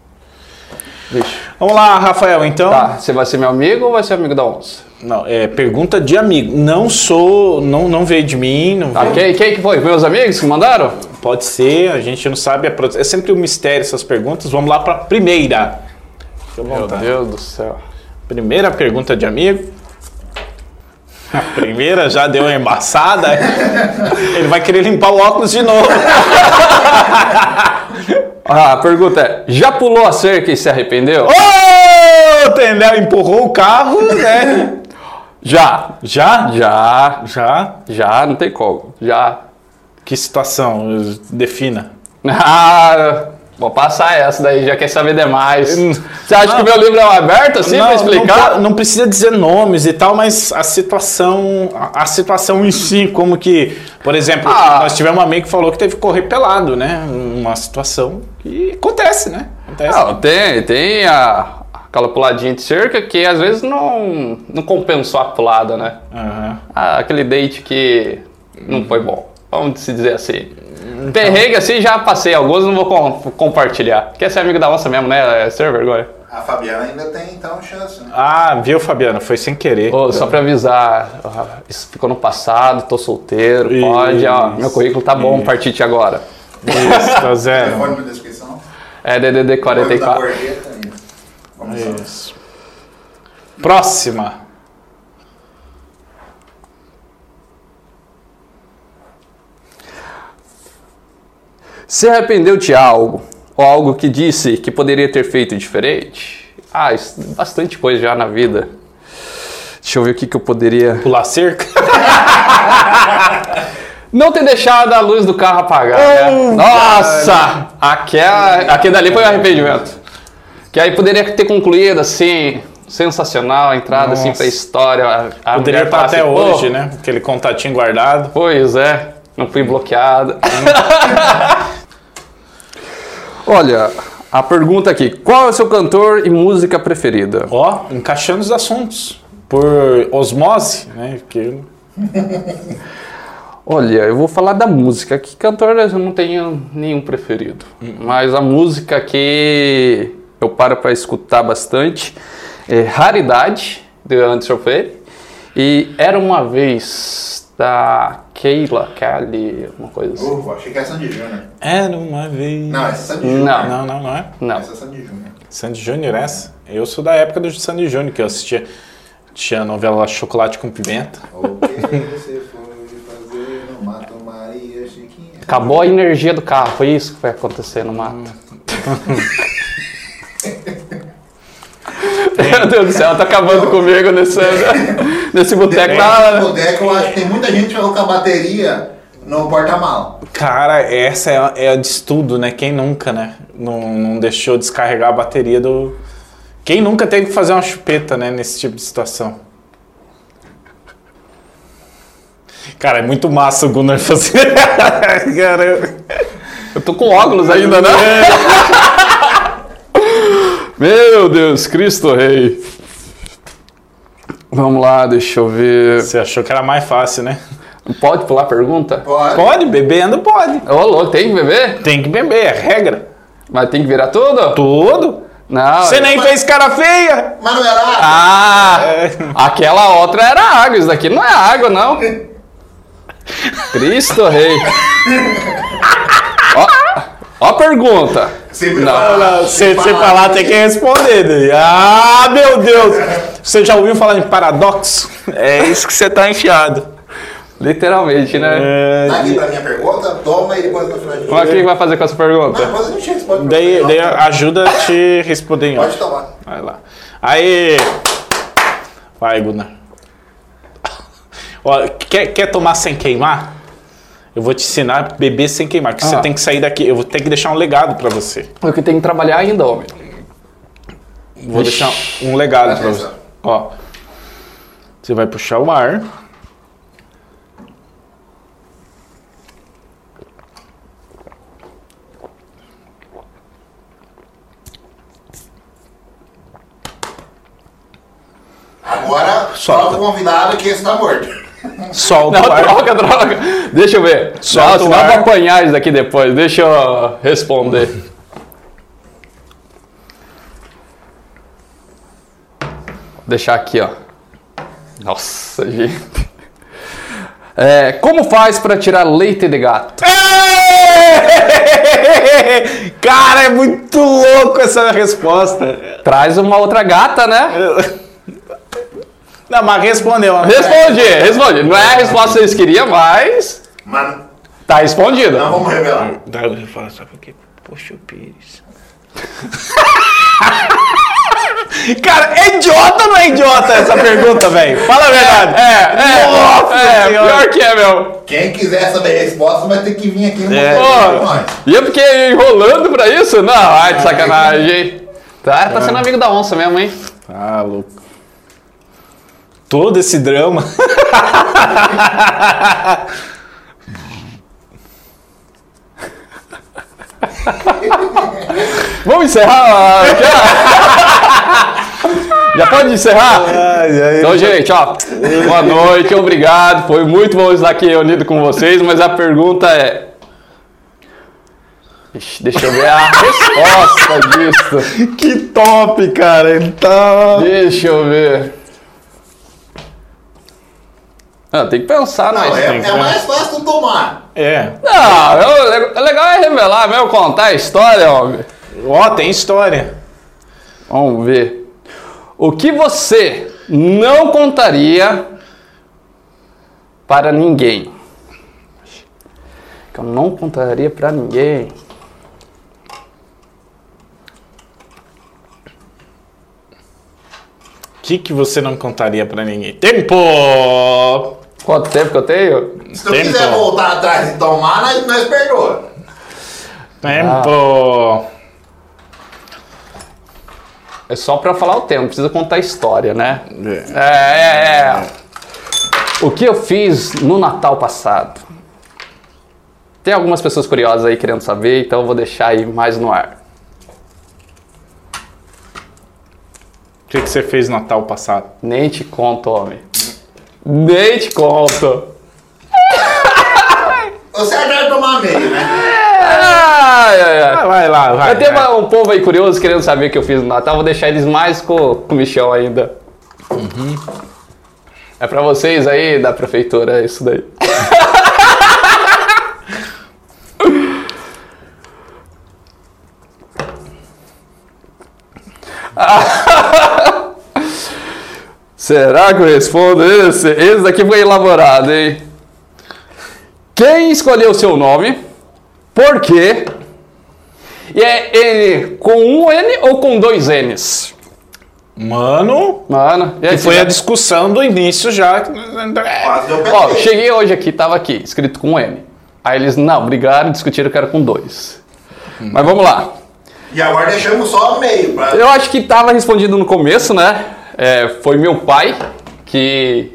Vamos lá, Rafael. Então.
Tá, você vai ser meu amigo ou vai ser amigo da onça?
Não, é pergunta de amigo. Não sou. Não, não veio de mim. Não
Tá, quem, quem que foi? Meus amigos que mandaram?
Pode ser, a gente não sabe. a É sempre um mistério essas perguntas. Vamos lá para primeira. Fica à
Meu. Deus do céu.
Primeira pergunta de amigo. A primeira já deu uma embaçada. <laughs> Ele vai querer limpar o óculos de novo. <laughs>
A pergunta é: já pulou a cerca e se arrependeu?
Ô, Tendel empurrou o carro, né?
Já.
Já?
Já.
Já?
Já, não tem como. Já.
Que situação? Defina. <laughs>
Ah, vou passar essa daí, já quer saber demais. Você acha que o meu livro é um aberto assim pra explicar?
Não, não precisa dizer nomes e tal, mas a situação, a, a situação em si, como que, por exemplo,
Ah.
nós tivemos um amigo que falou que teve que correr pelado, né? Uma situação que acontece, né? Acontece.
Não, tem, tem a, aquela puladinha de cerca que às vezes não, não compensou a pulada, né?
Aham.
Ah, aquele date que não foi bom. Vamos se dizer assim. Perrengue assim, já passei alguns, não vou com- compartilhar. Quer ser amigo da onça mesmo, né? É ser vergonha.
A Fabiana ainda tem, então, chance, né?
Ah, viu, Fabiano? Foi sem querer.
Ô, só pra avisar, isso ficou no passado, tô solteiro, pode, ó, meu currículo tá bom, a partir de agora.
Isso, tá <laughs> zero.
Telefone na descrição.
É DDD
Coisa da
44.
gorjeta. e- Vamos lá.
Isso. Próxima.
Se arrependeu de algo, ou algo que disse que poderia ter feito diferente? Ah, isso, bastante coisa já na vida. Deixa eu ver o que, que eu poderia.
Pular cerca? <laughs>
Não ter deixado a luz do carro apagar. né? Nossa! Aquela, aquele dali foi um arrependimento. Que aí poderia ter concluído assim, sensacional, a entrada assim
Nossa.
pra história. A,
Poderia estar até
assim, "Pô,
hoje, né? Aquele contatinho guardado.
Pois é, não fui bloqueado. <laughs> Olha, a pergunta aqui: qual é o seu cantor e música preferida?
Ó, encaixando os assuntos. Por osmose, né? Que <laughs>
Olha, eu vou falar da música. Que cantor eu não tenho nenhum preferido. Mas a música que eu paro para escutar bastante é Raridade, de Anderson Freire. E Era Uma Vez, da Keila Kelly, uma coisa assim.
Ufa, achei que era Sandy Júnior.
era uma vez.
Não, essa é Sandy Júnior.
Não.
não, não, não é.
Não.
Essa é Sandy Júnior.
Sandy Júnior essa? Eu sou da época do Sandy Júnior, que eu assistia. Tinha a novela Chocolate com Pimenta. <laughs>
O que você foi fazer no Mato Maria Chiquinha?
Acabou a energia do carro, foi isso que foi acontecer no mato. <laughs> Meu Deus do céu, tá acabando comigo nesse, <laughs> nesse boteco.
Depende
Tá...
boteco, eu acho que tem muita gente que vai colocar bateria no porta-mal.
Cara, essa é, a- é a de estudo, né? Quem nunca, né? Não, não deixou descarregar a bateria do. Quem nunca teve que fazer uma chupeta, né? Nesse tipo de situação. Cara, é muito massa o Gunnar fazer. <laughs> Cara,
Eu tô com óculos ainda, né? <laughs> Meu Deus, Cristo Rei. Vamos lá, deixa eu ver.
você achou que era mais fácil, né?
Pode pular a pergunta?
Pode.
Pode, bebendo pode.
Ô, louco, tem que beber?
Tem que beber, é regra.
Mas tem que virar tudo?
Tudo.
Não.
Você
é-
nem fez cara feia.
Mas não era água?
Ah!
É.
Aquela outra era água, isso daqui não é água, não. <laughs> Cristo Rei. <laughs> Ó, ó a pergunta.
Sempre
Não,
fala-
Você
sempre
você
fala-
falar tem que responder. né? Ah, meu Deus! Você já ouviu falar em paradoxo? É isso que você tá enfiado.
Literalmente, né?
É,
Tá aqui pra minha pergunta, toma e depois no final a gente...
Mas o que vai fazer com essa
Não,
pergunta?
depois a gente responde.
daí, daí ajuda a te responder em
Pode tomar.
Vai lá. Aí. Vai, Gunnar. Ó, quer, quer tomar sem queimar? Eu vou te ensinar a beber sem queimar. Porque você
Ah.
tem que sair daqui. Eu vou ter que deixar um legado pra você.
Eu que tenho que trabalhar ainda, homem.
Vou deixar um legado pra você. Ó. Você vai puxar o ar.
Agora,
Solta.
solta o convidado que esse tá morto.
Solta
Não,
o ar.
droga, droga. Deixa eu ver.
Solta
Não,
o
senão eu vou apanhar isso daqui depois. Deixa eu responder. Vou deixar aqui, ó. Nossa, gente. É, como faz para tirar leite de gato?
Cara, é muito louco essa resposta.
Traz uma outra gata, né? <laughs>
Não, mas respondeu.
Responde, responde. Não é a resposta que vocês queriam, mas
Mas
tá respondida.
não vamos revelar.
Daí eu falo, sabe por quê? Poxa, o Pires. <laughs> Cara, é idiota ou não é idiota essa pergunta, velho? Fala a verdade.
É, é,
Nossa
é,
Senhora.
pior que é, meu.
Quem quiser saber a resposta vai ter que vir aqui no
É.
Pô,
nós.
e eu fiquei enrolando pra isso? Não, ai, de sacanagem. Tá, tá sendo amigo da onça mesmo, hein?
Ah, louco. Todo esse drama.
Vamos encerrar? Já, Já pode encerrar?
Ai, ai.
Então, gente, ó, boa noite, obrigado. Foi muito bom estar aqui reunido com vocês, mas a pergunta é. Ixi, Deixa eu ver a resposta disso.
Que top, cara. Tá.
Deixa eu ver. Ah, tem que pensar,
Não,
mas.
é,
tem que-
é mais fácil tomar.
É.
Não, eu- o legal é revelar mesmo, contar a história, homem.
Ó, tem história.
Vamos ver. O que você não contaria para ninguém? Que eu não contaria para ninguém.
Que, que você não contaria pra ninguém? Tempo!
Quanto tempo que eu tenho?
Se tu
Tempo.
quiser voltar atrás e tomar, nós, nós perdoa.
Tempo!
É só para falar o tempo, não precisa contar a história, né?
É.
É, é, é. O que eu fiz no Natal passado? Tem algumas pessoas curiosas aí querendo saber, então eu vou deixar aí mais no ar.
Que, que você fez no Natal passado?
Nem te conto, homem. Nem te conto.
O certo é tomar meio, né?
Ai, ai, ai.
Ah, vai lá, vai.
Eu tenho
vai.
um povo aí curioso querendo saber o que eu fiz no Natal. Vou deixar eles mais com, com o Michel ainda. É pra vocês aí da prefeitura, isso daí. <laughs> Será que eu respondo esse? Esse daqui foi elaborado, hein? Quem escolheu o seu nome? Por quê? E é N com um N ou com dois N's?
Mano,
Mano, e aí,
que foi
você
a
já-
discussão do início já.
Quase deu
Ó, cheguei hoje aqui, tava aqui, escrito com M. Aí eles, não, brigaram, discutiram que era com dois. Mas vamos lá.
E agora deixamos só meio. Pra...
Eu acho que tava respondido no começo, né? É, foi meu pai que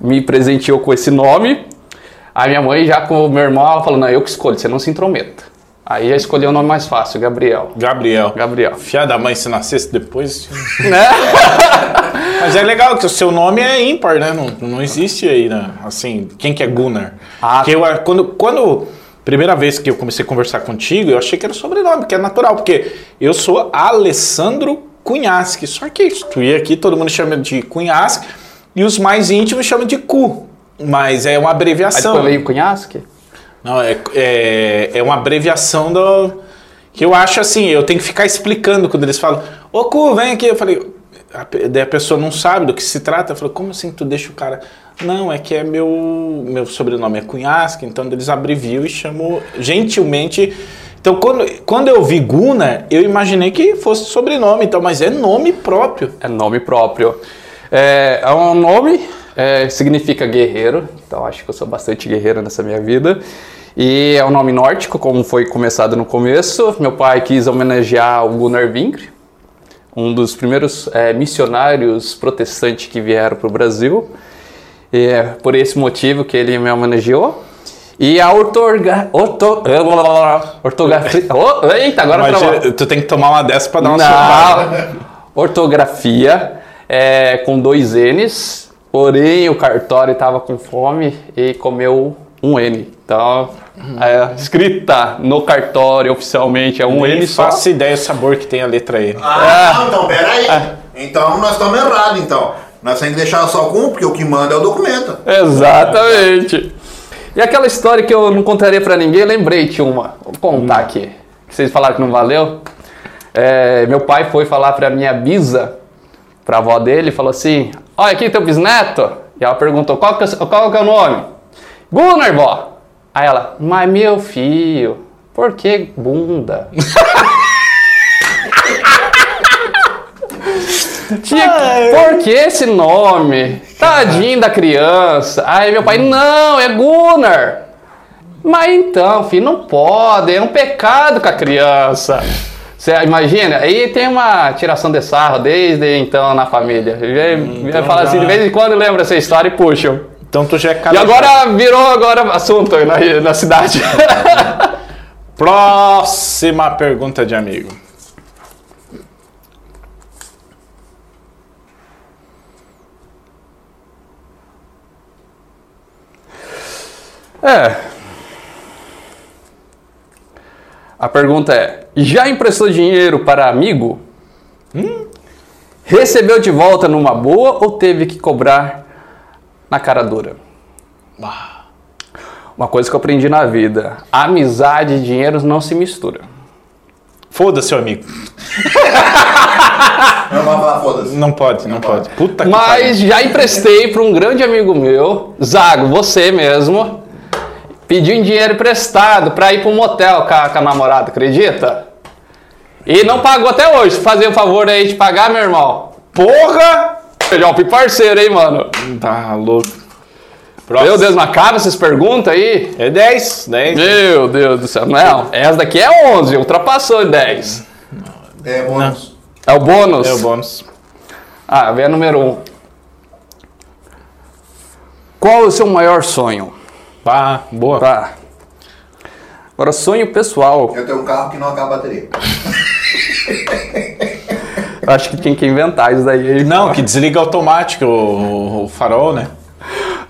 me presenteou com esse nome. Aí minha mãe já com o meu irmão, ela falou, não, eu que escolho, você não se intrometa. Aí já escolheu o nome mais fácil, Gabriel.
Gabriel.
Gabriel.
Filha da mãe, se nascesse depois.
Né? <laughs>
Mas é legal que o seu nome é ímpar, né? Não, não existe aí, né? Assim, quem que é Gunnar?
Ah.
Porque eu, quando, quando. Primeira vez que eu comecei a conversar contigo, eu achei que era sobrenome, que é natural, porque eu sou Alessandro Cunhasque. Só que tu ia aqui, todo mundo chama de Cunhasque, e os mais íntimos chamam de Cu. Mas é uma
Aí
abreviação.
depois veio Cunhasque.
Não, é, é, é uma abreviação do. Que eu acho assim, eu tenho que ficar explicando quando eles falam, ô Cu, vem aqui. Eu falei, a, daí a pessoa não sabe do que se trata. Eu falei, como assim tu deixa o cara. Não, é que é meu. Meu sobrenome é Cunhasque, então eles abreviam e chamam gentilmente. Então, quando, quando eu vi Gunnar, eu imaginei que fosse sobrenome, então, mas é nome próprio.
É nome próprio. É, é um nome, é, significa guerreiro, então acho que eu sou bastante guerreiro nessa minha vida. E é um nome nórdico, como foi começado no começo. Meu pai quis homenagear o Gunnar Vingre, um dos primeiros é, missionários protestantes que vieram para o Brasil. E é por esse motivo que ele me homenageou. E a ortorga, orto, ortografia. Oh, eita, agora
eh, tu tem que tomar uma dessa pra dar uma.
Não. Ortografia é, com dois N's, porém o cartório estava com fome e comeu um N. Então, a escrita no cartório oficialmente é um
Nem
N só.
faço ideia do sabor que tem a letra E.
Ah, não, então peraí. Então nós estamos errados, então. Nós temos que deixar só com um, porque o que manda é o documento.
Exatamente. E aquela história que eu não contaria pra ninguém, lembrei de uma. Vou contar aqui. Que vocês falaram que não valeu. É, meu pai foi falar pra minha bisa, pra avó dele, falou assim: Olha aqui teu bisneto. E ela perguntou: Qual que é, o- qual que é o nome? Gunnar, vó. Aí ela: Mas meu filho, por que bunda? <laughs> Tinha, por que esse nome? Tadinho da criança. Aí meu pai, não, é Gunnar. Mas então, filho, não pode, é um pecado com a criança. Você imagina? Aí tem uma tiração de sarro desde então na família. Vem,
então
fala assim, de vez em quando lembra essa história e puxam.
Então tu já é
E agora virou agora assunto na, na cidade. <laughs>
Próxima pergunta de amigo.
É. A pergunta é: já emprestou dinheiro para amigo? Recebeu de volta numa boa ou teve que cobrar na cara dura? Uma coisa que eu aprendi na vida: amizade e dinheiro não se misturam.
Foda-se, seu amigo.
Não vai falar, foda-se.
Não pode, não pode. Puta que
Mas já emprestei para um grande amigo meu, Zago, você mesmo, pediu em dinheiro emprestado para ir para um motel com a, com a namorada, acredita? E não pagou até hoje. Fazer o favor aí de pagar, meu irmão.
Porra!
Já fui parceiro, hein, mano?
Tá louco.
Meu Deus, não acaba essas perguntas aí?
É 10, 10.
Meu Deus do céu. Não, essa daqui é 11, ultrapassou 10.
É bônus.
É o bônus?
É o bônus.
Ah, vem a número 1. Um. Qual é o seu maior sonho?
Pá, boa.
Tá. Agora, sonho pessoal.
Eu tenho um carro que não acaba a bateria. <laughs>
Acho que tinha que inventar isso daí.
Não, que desliga automático o, o farol, né?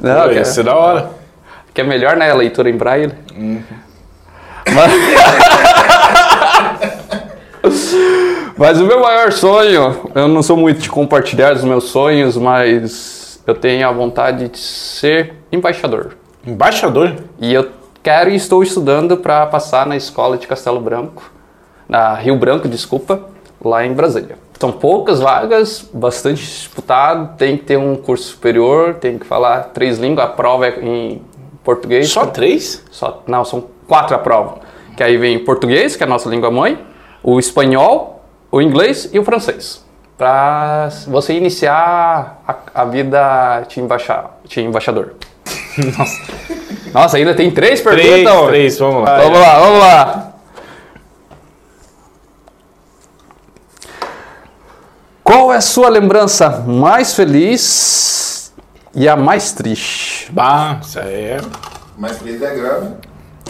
Não, que,
Isso é
é,
da hora.
que é melhor, né? A leitura em braille. Mas... <laughs> mas o meu maior sonho, eu não sou muito de compartilhar os meus sonhos, mas eu tenho a vontade de ser embaixador.
Embaixador?
E eu quero e estou estudando para passar na escola de Castelo Branco, na Rio Branco, desculpa, lá em Brasília. São poucas vagas, bastante disputado, tem que ter um curso superior, tem que falar três línguas, a prova é em português.
Só três?
Só- não, são quatro a prova. Que aí vem português, que é a nossa língua mãe, o espanhol, o inglês e o francês. para você iniciar a, a vida de, de embaixador? <laughs> Nossa. Nossa, ainda tem três perguntas?
Três,
ó.
três, vamos lá.
Vamos lá, vamos lá. Qual é a sua lembrança mais feliz e a mais triste?
Bah, isso aí é.
Mais feliz é a grana,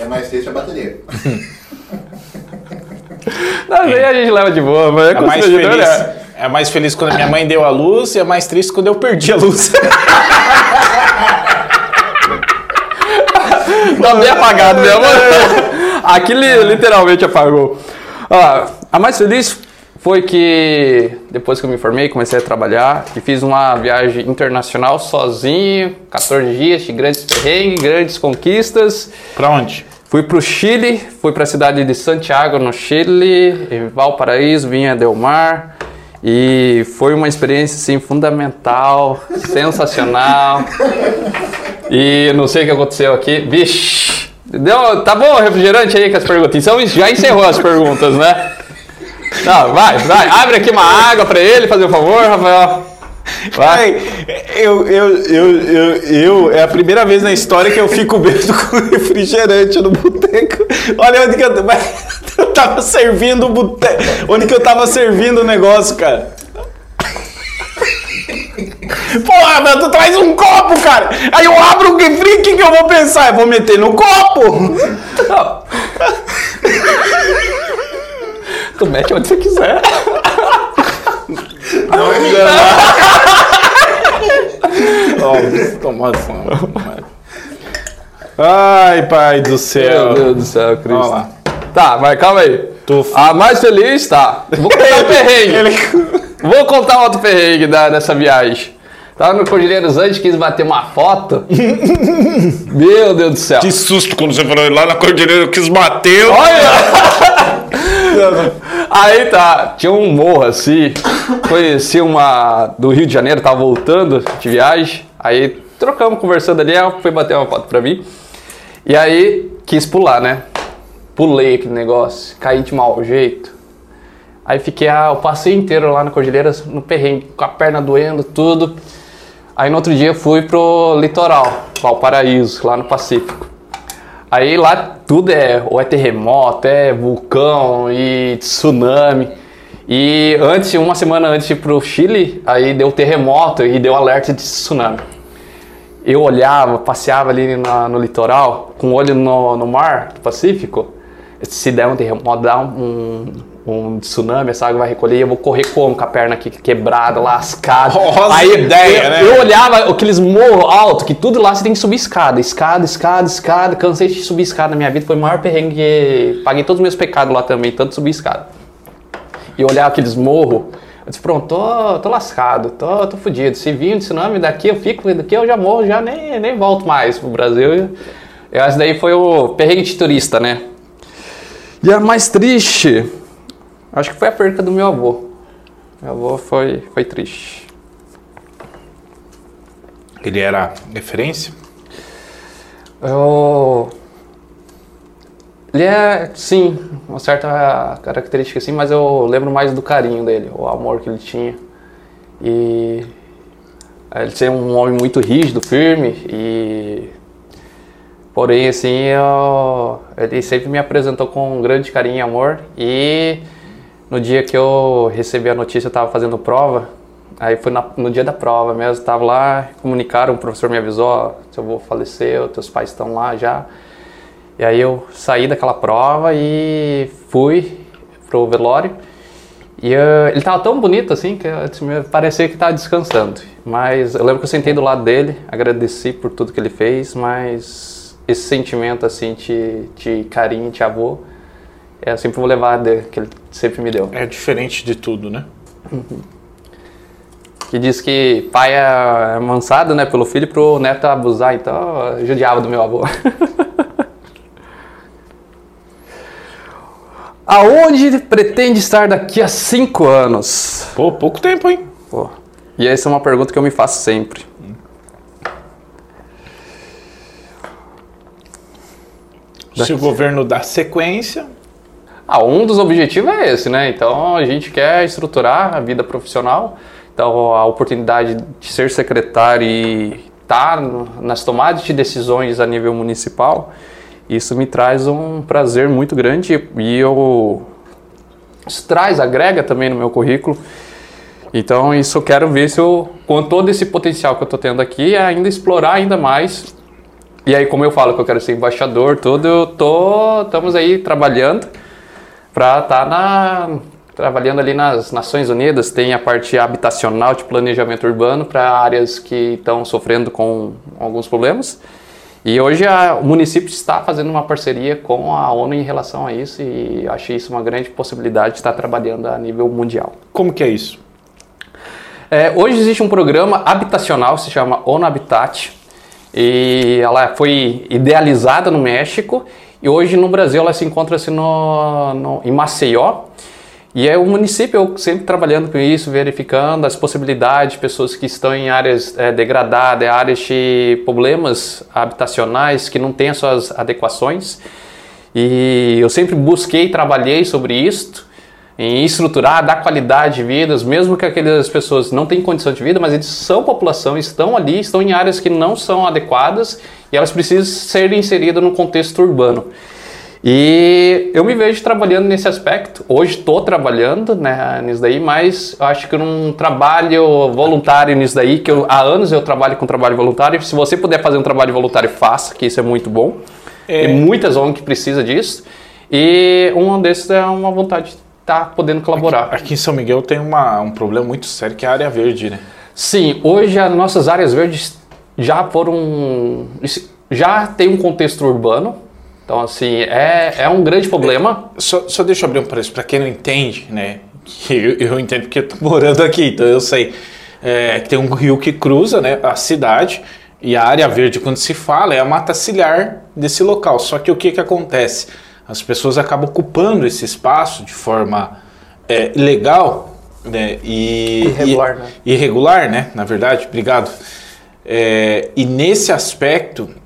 é mais triste a bateria.
Não, aí a gente leva de boa, mas é
É mais
constrangedor,
feliz.
né?
É mais feliz quando a minha mãe deu a luz e é mais triste quando eu perdi a luz. <laughs>
Tá bem <laughs> apagado mesmo. Aqui li- literalmente apagou. Ó, a mais feliz foi que depois que eu me formei, comecei a trabalhar e fiz uma viagem internacional sozinho, 14 dias de grandes perrengues, grandes conquistas.
pra onde?
Fui pro Chile, fui para a cidade de Santiago, no Chile, em Valparaíso, Vinha del Mar. E foi uma experiência assim, fundamental, sensacional. E não sei o que aconteceu aqui. Vixe! Deu, tá bom o refrigerante aí com as perguntas. Então já encerrou as perguntas, né? Não, vai, vai. Abre aqui uma água pra ele, fazer um favor, Rafael. Vai.
Ai, eu, eu, eu, eu, eu, é a primeira vez na história que eu fico bêbado <laughs> com refrigerante no boteco. Olha onde que eu, <laughs> eu tava servindo o boteco. Onde que eu tava servindo o negócio, cara. <laughs> Porra, meu, tu traz um copo, cara. Aí eu abro o refri, o que, que eu vou pensar? Eu vou meter no copo.
Tu mete onde você quiser.
Não é minha. <laughs>
Ai, pai do
Meu
céu.
Deus do céu, Cristo.
Lá.
Tá, mas calma aí.
Tu-
A mais feliz, tá. Vou contar o <laughs> perrengue.
Ele- <laughs>
Vou contar outro perrengue da, dessa viagem. Tava no Cordilheira dos Andes, quis bater uma foto. Meu Deus do céu.
Que susto quando você falou lá na cordilheira, eu quis bater.
Olha! Aí tá, tinha um morro assim, conheci uma do Rio de Janeiro, tava voltando de viagem, aí trocamos, conversando ali, ela foi bater uma foto pra mim, e aí quis pular, né? Pulei aquele negócio, caí de mau jeito. Aí fiquei ah, o passeio inteiro lá na Cordilheira, no perrengue, com a perna doendo, tudo. Aí no outro dia fui pro litoral, Valparaíso, lá no Pacífico. Aí lá tudo é, ou é terremoto, é vulcão e tsunami. E antes, uma semana antes pro Chile, aí deu terremoto e deu alerta de tsunami. Eu olhava, passeava ali na- no litoral, com o olho no, no mar do Pacífico. Se der um terremoto, dar um, um tsunami, essa água vai recolher, eu vou correr como? Com a perna aqui quebrada, lascada.
Rosa ideia,
eu,
né?
eu olhava aqueles morros altos, que tudo lá você tem que subir escada, escada, escada, escada. Cansei de subir escada na minha vida, foi o maior perrengue. que- Paguei todos os meus pecados lá também, tanto subir escada. E olhar aqueles morros, eu disse, pronto, tô, tô lascado, tô, tô fudido. Se vir um tsunami daqui, eu fico, daqui eu já morro, já nem, nem volto mais pro Brasil. E esse daí foi o perrengue de turista, né? E a mais triste, acho que foi a perca do meu avô. Meu avô foi, foi triste.
Ele era referência?
Eu... Ele é, sim, uma certa característica assim, mas eu lembro mais do carinho dele, o amor que ele tinha. E ele ser um homem muito rígido, firme e porém assim, eu... ele sempre me apresentou com um grande carinho e amor e no dia que eu recebi a notícia, eu estava fazendo prova, aí foi na- no dia da prova mesmo, estava lá, comunicaram, o professor me avisou, ó, seu avô faleceu, teus pais estão lá já. E aí eu saí daquela prova e fui pro velório. E eh, ele tava tão bonito assim que eu "Meu, parecia que tava descansando. Mas eu lembro que eu sentei do lado dele, agradeci por tudo que ele fez, mas esse sentimento assim de, de carinho, de avô, é, eu sempre vou levar de, que ele sempre me deu.
É diferente de tudo, né?
Que diz que pai é mansado, né, pelo filho pro neto abusar, então eu judiava do meu avô. <laughs> Aonde pretende estar daqui a cinco anos?
Pô, pouco tempo, hein?
Pô, E essa é uma pergunta que eu me faço sempre.
Se o governo dá sequência,
Ah, um dos objetivos é esse, né? Então a gente quer estruturar a vida profissional. Então a oportunidade de ser secretário e estar nas tomadas de decisões a nível municipal, isso me traz um prazer muito grande e eu isso traz, agrega também no meu currículo. Então isso eu quero ver se eu, com todo esse potencial que eu estou tendo aqui, ainda explorar ainda mais. E aí, como eu falo que eu quero ser embaixador, tudo, eu tô, estamos aí trabalhando para estar tá na trabalhando ali nas Nações Unidas, tem a parte habitacional de planejamento urbano para áreas que estão sofrendo com alguns problemas. E hoje a, o município está fazendo uma parceria com a ONU em relação a isso e achei isso uma grande possibilidade de estar trabalhando a nível mundial.
Como que é isso?
É, hoje existe um programa habitacional, se chama ONU Habitat, e ela foi idealizada no México e hoje no Brasil ela se encontra-se no, no, em Maceió. E é o município sempre trabalhando com isso, verificando as possibilidades de pessoas que estão em áreas é, degradadas, áreas de problemas habitacionais que não têm as suas adequações. E eu sempre busquei trabalhei sobre isto, em estruturar, dar qualidade de vidas, mesmo que aquelas pessoas não tenham condição de vida, mas eles são população, estão ali, estão em áreas que não são adequadas e elas precisam ser inseridas no contexto urbano. E eu me vejo trabalhando nesse aspecto. Hoje estou trabalhando né, nisso daí, mas eu acho que um trabalho voluntário nisso daí, que eu, há anos eu trabalho com trabalho voluntário. Se você puder fazer um trabalho voluntário, faça, que isso é muito bom. É. Tem muitas ONGs que precisam disso. E um desses é uma vontade de estar tá podendo colaborar.
Aqui, aqui, em São Miguel tem uma, um problema muito sério que é a área verde, né?
Sim, hoje as nossas áreas verdes já foram. já tem um contexto urbano então, assim, é, é um grande problema.
Só, só deixa eu abrir um preço para quem não entende, né? Eu, eu entendo porque eu tô morando aqui, então eu sei. É, que tem um rio que cruza né, a cidade e a área verde, quando se fala, é a mata ciliar desse local. Só que o que, que acontece? As pessoas acabam ocupando esse espaço de forma é, ilegal né, e,
irregular, e, né?
irregular, né? Na verdade, obrigado. É, e nesse aspecto, é,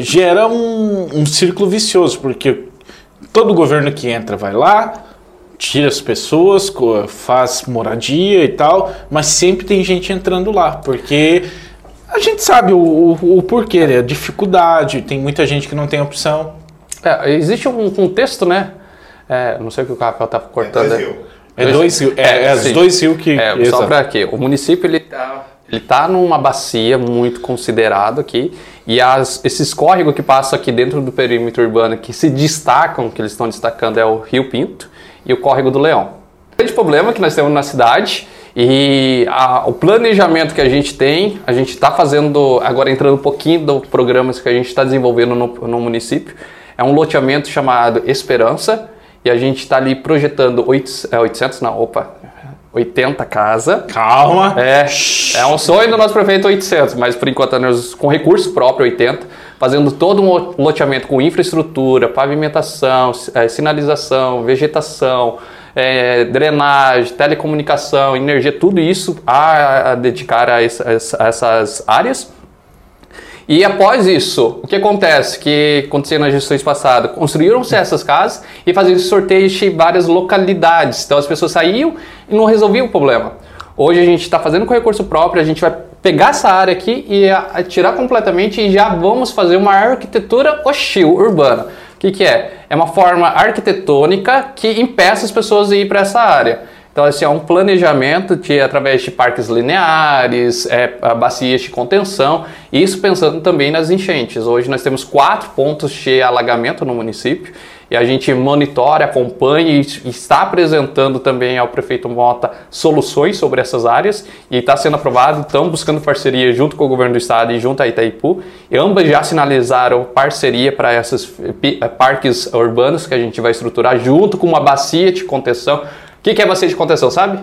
gera um, um círculo vicioso, porque todo governo que entra vai lá, tira as pessoas, faz moradia e tal, mas sempre tem gente entrando lá, porque a gente sabe o, o, o porquê, né? a dificuldade, tem muita gente que não tem opção.
É, existe um contexto, né? É, não sei o que o Rafael está cortando. É,
é dois rios. É, é, é os dois rios que.
É, só para quê? O município ele está ele tá numa bacia muito considerado aqui e as, esses córregos que passam aqui dentro do perímetro urbano que se destacam, que eles estão destacando, é o Rio Pinto e o Córrego do Leão. O grande problema que nós temos na cidade e a, o planejamento que a gente tem, a gente está fazendo, agora entrando um pouquinho do programas que a gente está desenvolvendo no, no município, é um loteamento chamado Esperança e a gente está ali projetando 800, é, 800 não, opa, 80 casa.
Calma.
É, é um sonho do nosso prefeito 800, mas por enquanto nós com recurso próprio 80, fazendo todo um loteamento com infraestrutura, pavimentação, é, sinalização, vegetação, é, drenagem, telecomunicação, energia, tudo isso a, a dedicar a, a essas áreas. E após isso, o que acontece? Que aconteceu nas gestões passadas? Construíram-se essas casas e faziam sorteios de várias localidades. Então as pessoas saíam e não resolviam o problema. Hoje a gente está fazendo com recurso próprio, a gente vai pegar essa área aqui e tirar completamente e já vamos fazer uma arquitetura hostil, urbana. O que, que é? É uma forma arquitetônica que impeça as pessoas de ir para essa área. Então, assim, é um planejamento de, através de parques lineares, é, bacias de contenção, isso pensando também nas enchentes. Hoje nós temos quatro pontos de alagamento no município e a gente monitora, acompanha e está apresentando também ao prefeito Mota soluções sobre essas áreas e está sendo aprovado. Estão buscando parceria junto com o governo do estado e junto a Itaipu. E ambas já sinalizaram parceria para esses parques urbanos que a gente vai estruturar junto com uma bacia de contenção o que, que é bacia de contenção, sabe?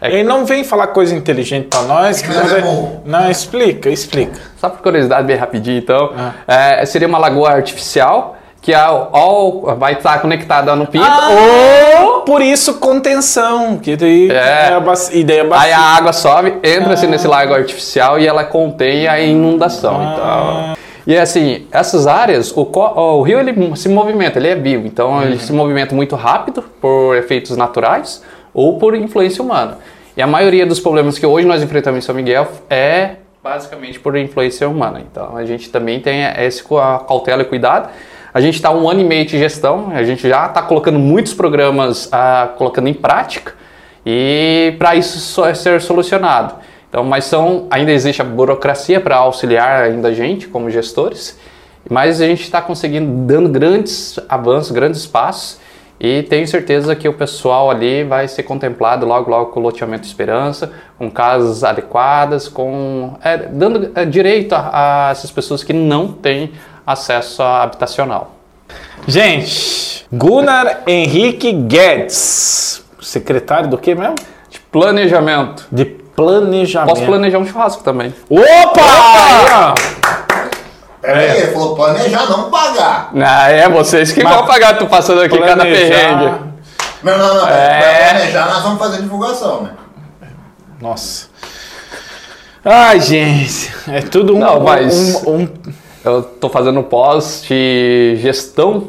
É... Ele não vem falar coisa inteligente para nós. Que não, vai... não, explica, explica.
Só por curiosidade, bem rapidinho, então. Ah. É, seria uma lagoa artificial que ao, ao, vai estar conectada no pinto
ah, ou por isso contenção que daí é, é a bacia, ideia
bacia. aí a água sobe entra ah. assim nesse lago artificial e ela contém a inundação ah. então E assim, essas áreas, o, o, rio ele se movimenta, ele é bio, então uhum. ele se movimenta muito rápido por efeitos naturais ou por influência humana. E a maioria dos problemas que hoje nós enfrentamos em São Miguel é basicamente por influência humana. Então a gente também tem esse a cautela e cuidado. A gente está um ano e meio de gestão, a gente já está colocando muitos programas ah, colocando em prática e para isso ser solucionado. Então, mas são, ainda existe a burocracia para auxiliar ainda a gente como gestores, mas a gente está conseguindo dando grandes avanços, grandes passos e tenho certeza que o pessoal ali vai ser contemplado logo logo com o loteamento Esperança, com casas adequadas, com é, dando é, direito a, a essas pessoas que não têm acesso habitacional.
Gente, Gunnar Henrique Guedes, secretário do que mesmo?
De planejamento.
De planejamento.
Posso planejar um churrasco também.
Opa!
Peraí, é. ele falou planejar, não pagar.
Ah, é, vocês que Mas vão pagar, tô passando aqui planejar... cada perrengue.
Não, não, não. É... Pra planejar, nós vamos fazer divulgação, né?
Nossa. Ai, gente. É tudo um.
Não, mas. Um, um... Eu tô fazendo pós de gestão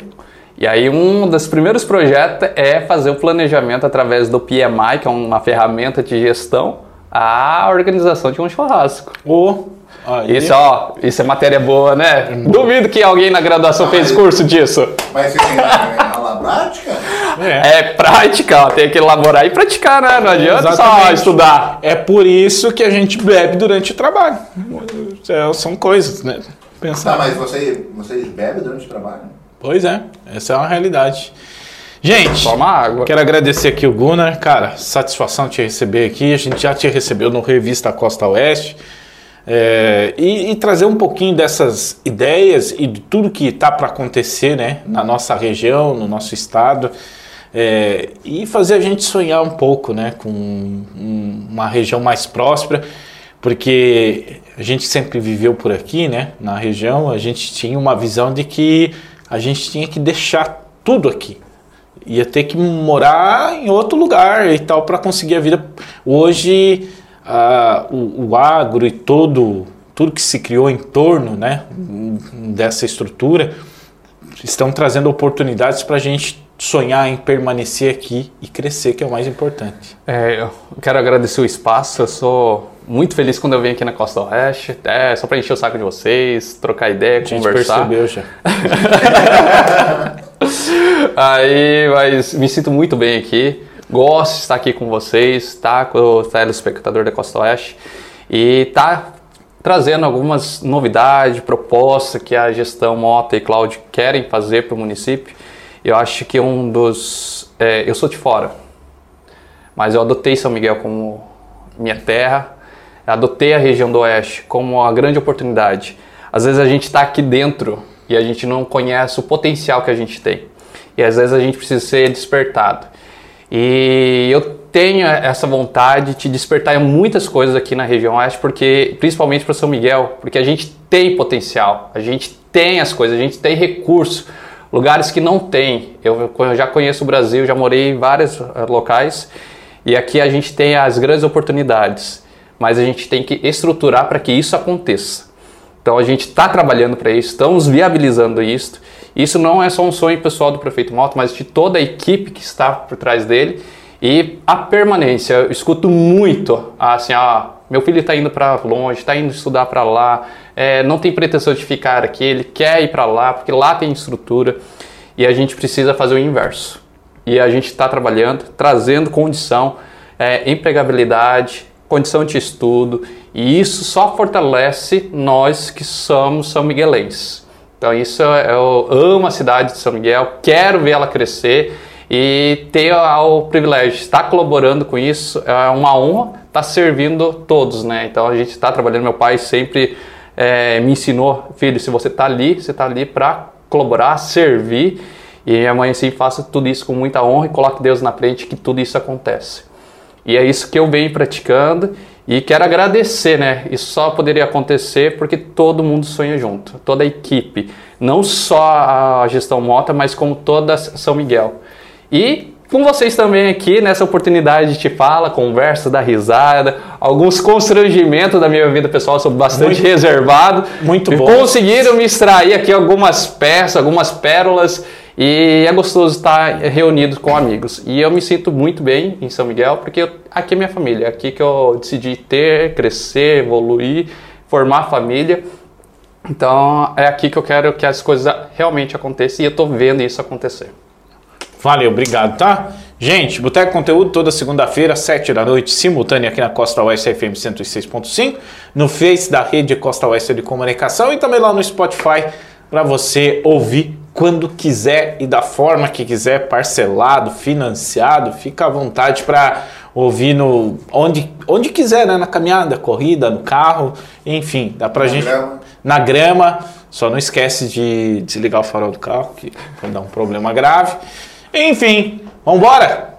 e aí um dos primeiros projetos é fazer o planejamento através do PMI, que é uma ferramenta de gestão, a organização de um churrasco.
Oh,
isso, ó, isso é matéria boa, né? Hum. Duvido que alguém na graduação fez curso disso.
Mas você tem aula prática?
É. é prática, ó, tem que elaborar e praticar, né? Não adianta Exatamente. só estudar.
É por isso que a gente bebe durante o trabalho. É, são coisas, né?
Pensar. Tá, mas você, você bebe durante o trabalho?
Pois é, essa é uma realidade. Gente,
Toma água.
quero agradecer aqui o Gunnar. Cara, satisfação te receber aqui. A gente já te recebeu no Revista Costa Oeste. É, e, e, trazer um pouquinho dessas ideias e de tudo que está para acontecer né, na nossa região, no nosso estado. É, e fazer a gente sonhar um pouco né, com um, uma região mais próspera, porque a gente sempre viveu por aqui, né, na região, a gente tinha uma visão de que a gente tinha que deixar tudo aqui. Ia ter que morar em outro lugar e tal para conseguir a vida. Hoje, o, o agro e todo, tudo que se criou em torno né, dessa estrutura estão trazendo oportunidades para a gente sonhar em permanecer aqui e crescer, que é o mais importante.
É, eu quero agradecer o espaço. Eu sou muito feliz quando eu venho aqui na Costa Oeste. É, só para encher o saco de vocês, trocar ideia, a conversar.
percebeu já. <laughs>
Aí, mas me sinto muito bem aqui. Gosto de estar aqui com vocês, tá? Com o telespectador da Costa Oeste. E tá trazendo algumas novidades, propostas que a gestão Mota e Cláudio querem fazer para o município. Eu acho que um dos. É, eu sou de fora, mas eu adotei São Miguel como minha terra adotei a região do Oeste como uma grande oportunidade. Às vezes a gente está aqui dentro e a gente não conhece o potencial que a gente tem. E às vezes a gente precisa ser despertado. E eu tenho essa vontade de despertar muitas coisas aqui na região oeste, porque principalmente para São Miguel, porque a gente tem potencial, a gente tem as coisas, a gente tem recursos, lugares que não tem. Eu, eu já conheço o Brasil, já morei em vários eh, locais e aqui a gente tem as grandes oportunidades mas a gente tem que estruturar para que isso aconteça. Então a gente está trabalhando para isso, estamos viabilizando isso. Isso não é só um sonho pessoal do prefeito Malta, mas de toda a equipe que está por trás dele. E a permanência, eu escuto muito assim, ah, meu filho está indo para longe, está indo estudar para lá, é, não tem pretensão de ficar aqui, ele quer ir para lá, porque lá tem estrutura. E a gente precisa fazer o inverso. E a gente está trabalhando, trazendo condição, é, empregabilidade, condição de estudo, e isso só fortalece nós que somos são miguelenses. Então isso é, eu amo a cidade de São Miguel, quero ver ela crescer e ter o privilégio de estar colaborando com isso é uma honra estar servindo todos, né? Então a gente está trabalhando. Meu pai sempre é, me ensinou, filho, se você está ali, você está ali para colaborar, servir. E mãe assim faça tudo isso com muita honra e coloque Deus na frente que tudo isso acontece. E é isso que eu venho praticando e quero agradecer, né? Isso só poderia acontecer porque todo mundo sonha junto, toda a equipe, não só a gestão Mota, mas como toda São Miguel. E com vocês também aqui nessa oportunidade de fala, conversa, dar risada, alguns constrangimentos da minha vida pessoal, sou bastante
Muito-
reservado.
muito bom.
Conseguiram me extrair aqui algumas peças, algumas pérolas e é gostoso estar reunido com amigos. E eu me sinto muito bem em São Miguel porque aqui é minha família, aqui que eu decidi ter, crescer, evoluir, formar família. Então é aqui que eu quero que as coisas realmente aconteçam e eu estou vendo isso acontecer.
Valeu, obrigado, tá? Gente, Boteco Conteúdo toda segunda-feira, 7 da noite, simultânea aqui na Costa Oeste FM 106.5, no Face da Rede Costa Oeste de Comunicação e também lá no Spotify para você ouvir quando quiser e da forma que quiser, parcelado, financiado, fica à vontade para ouvir no onde, onde quiser, né? Na caminhada, corrida, no carro, enfim, dá pra
Na
gente
grama.
na grama. Só não esquece de desligar o farol do carro, que pode dar um problema grave. Enfim, vambora!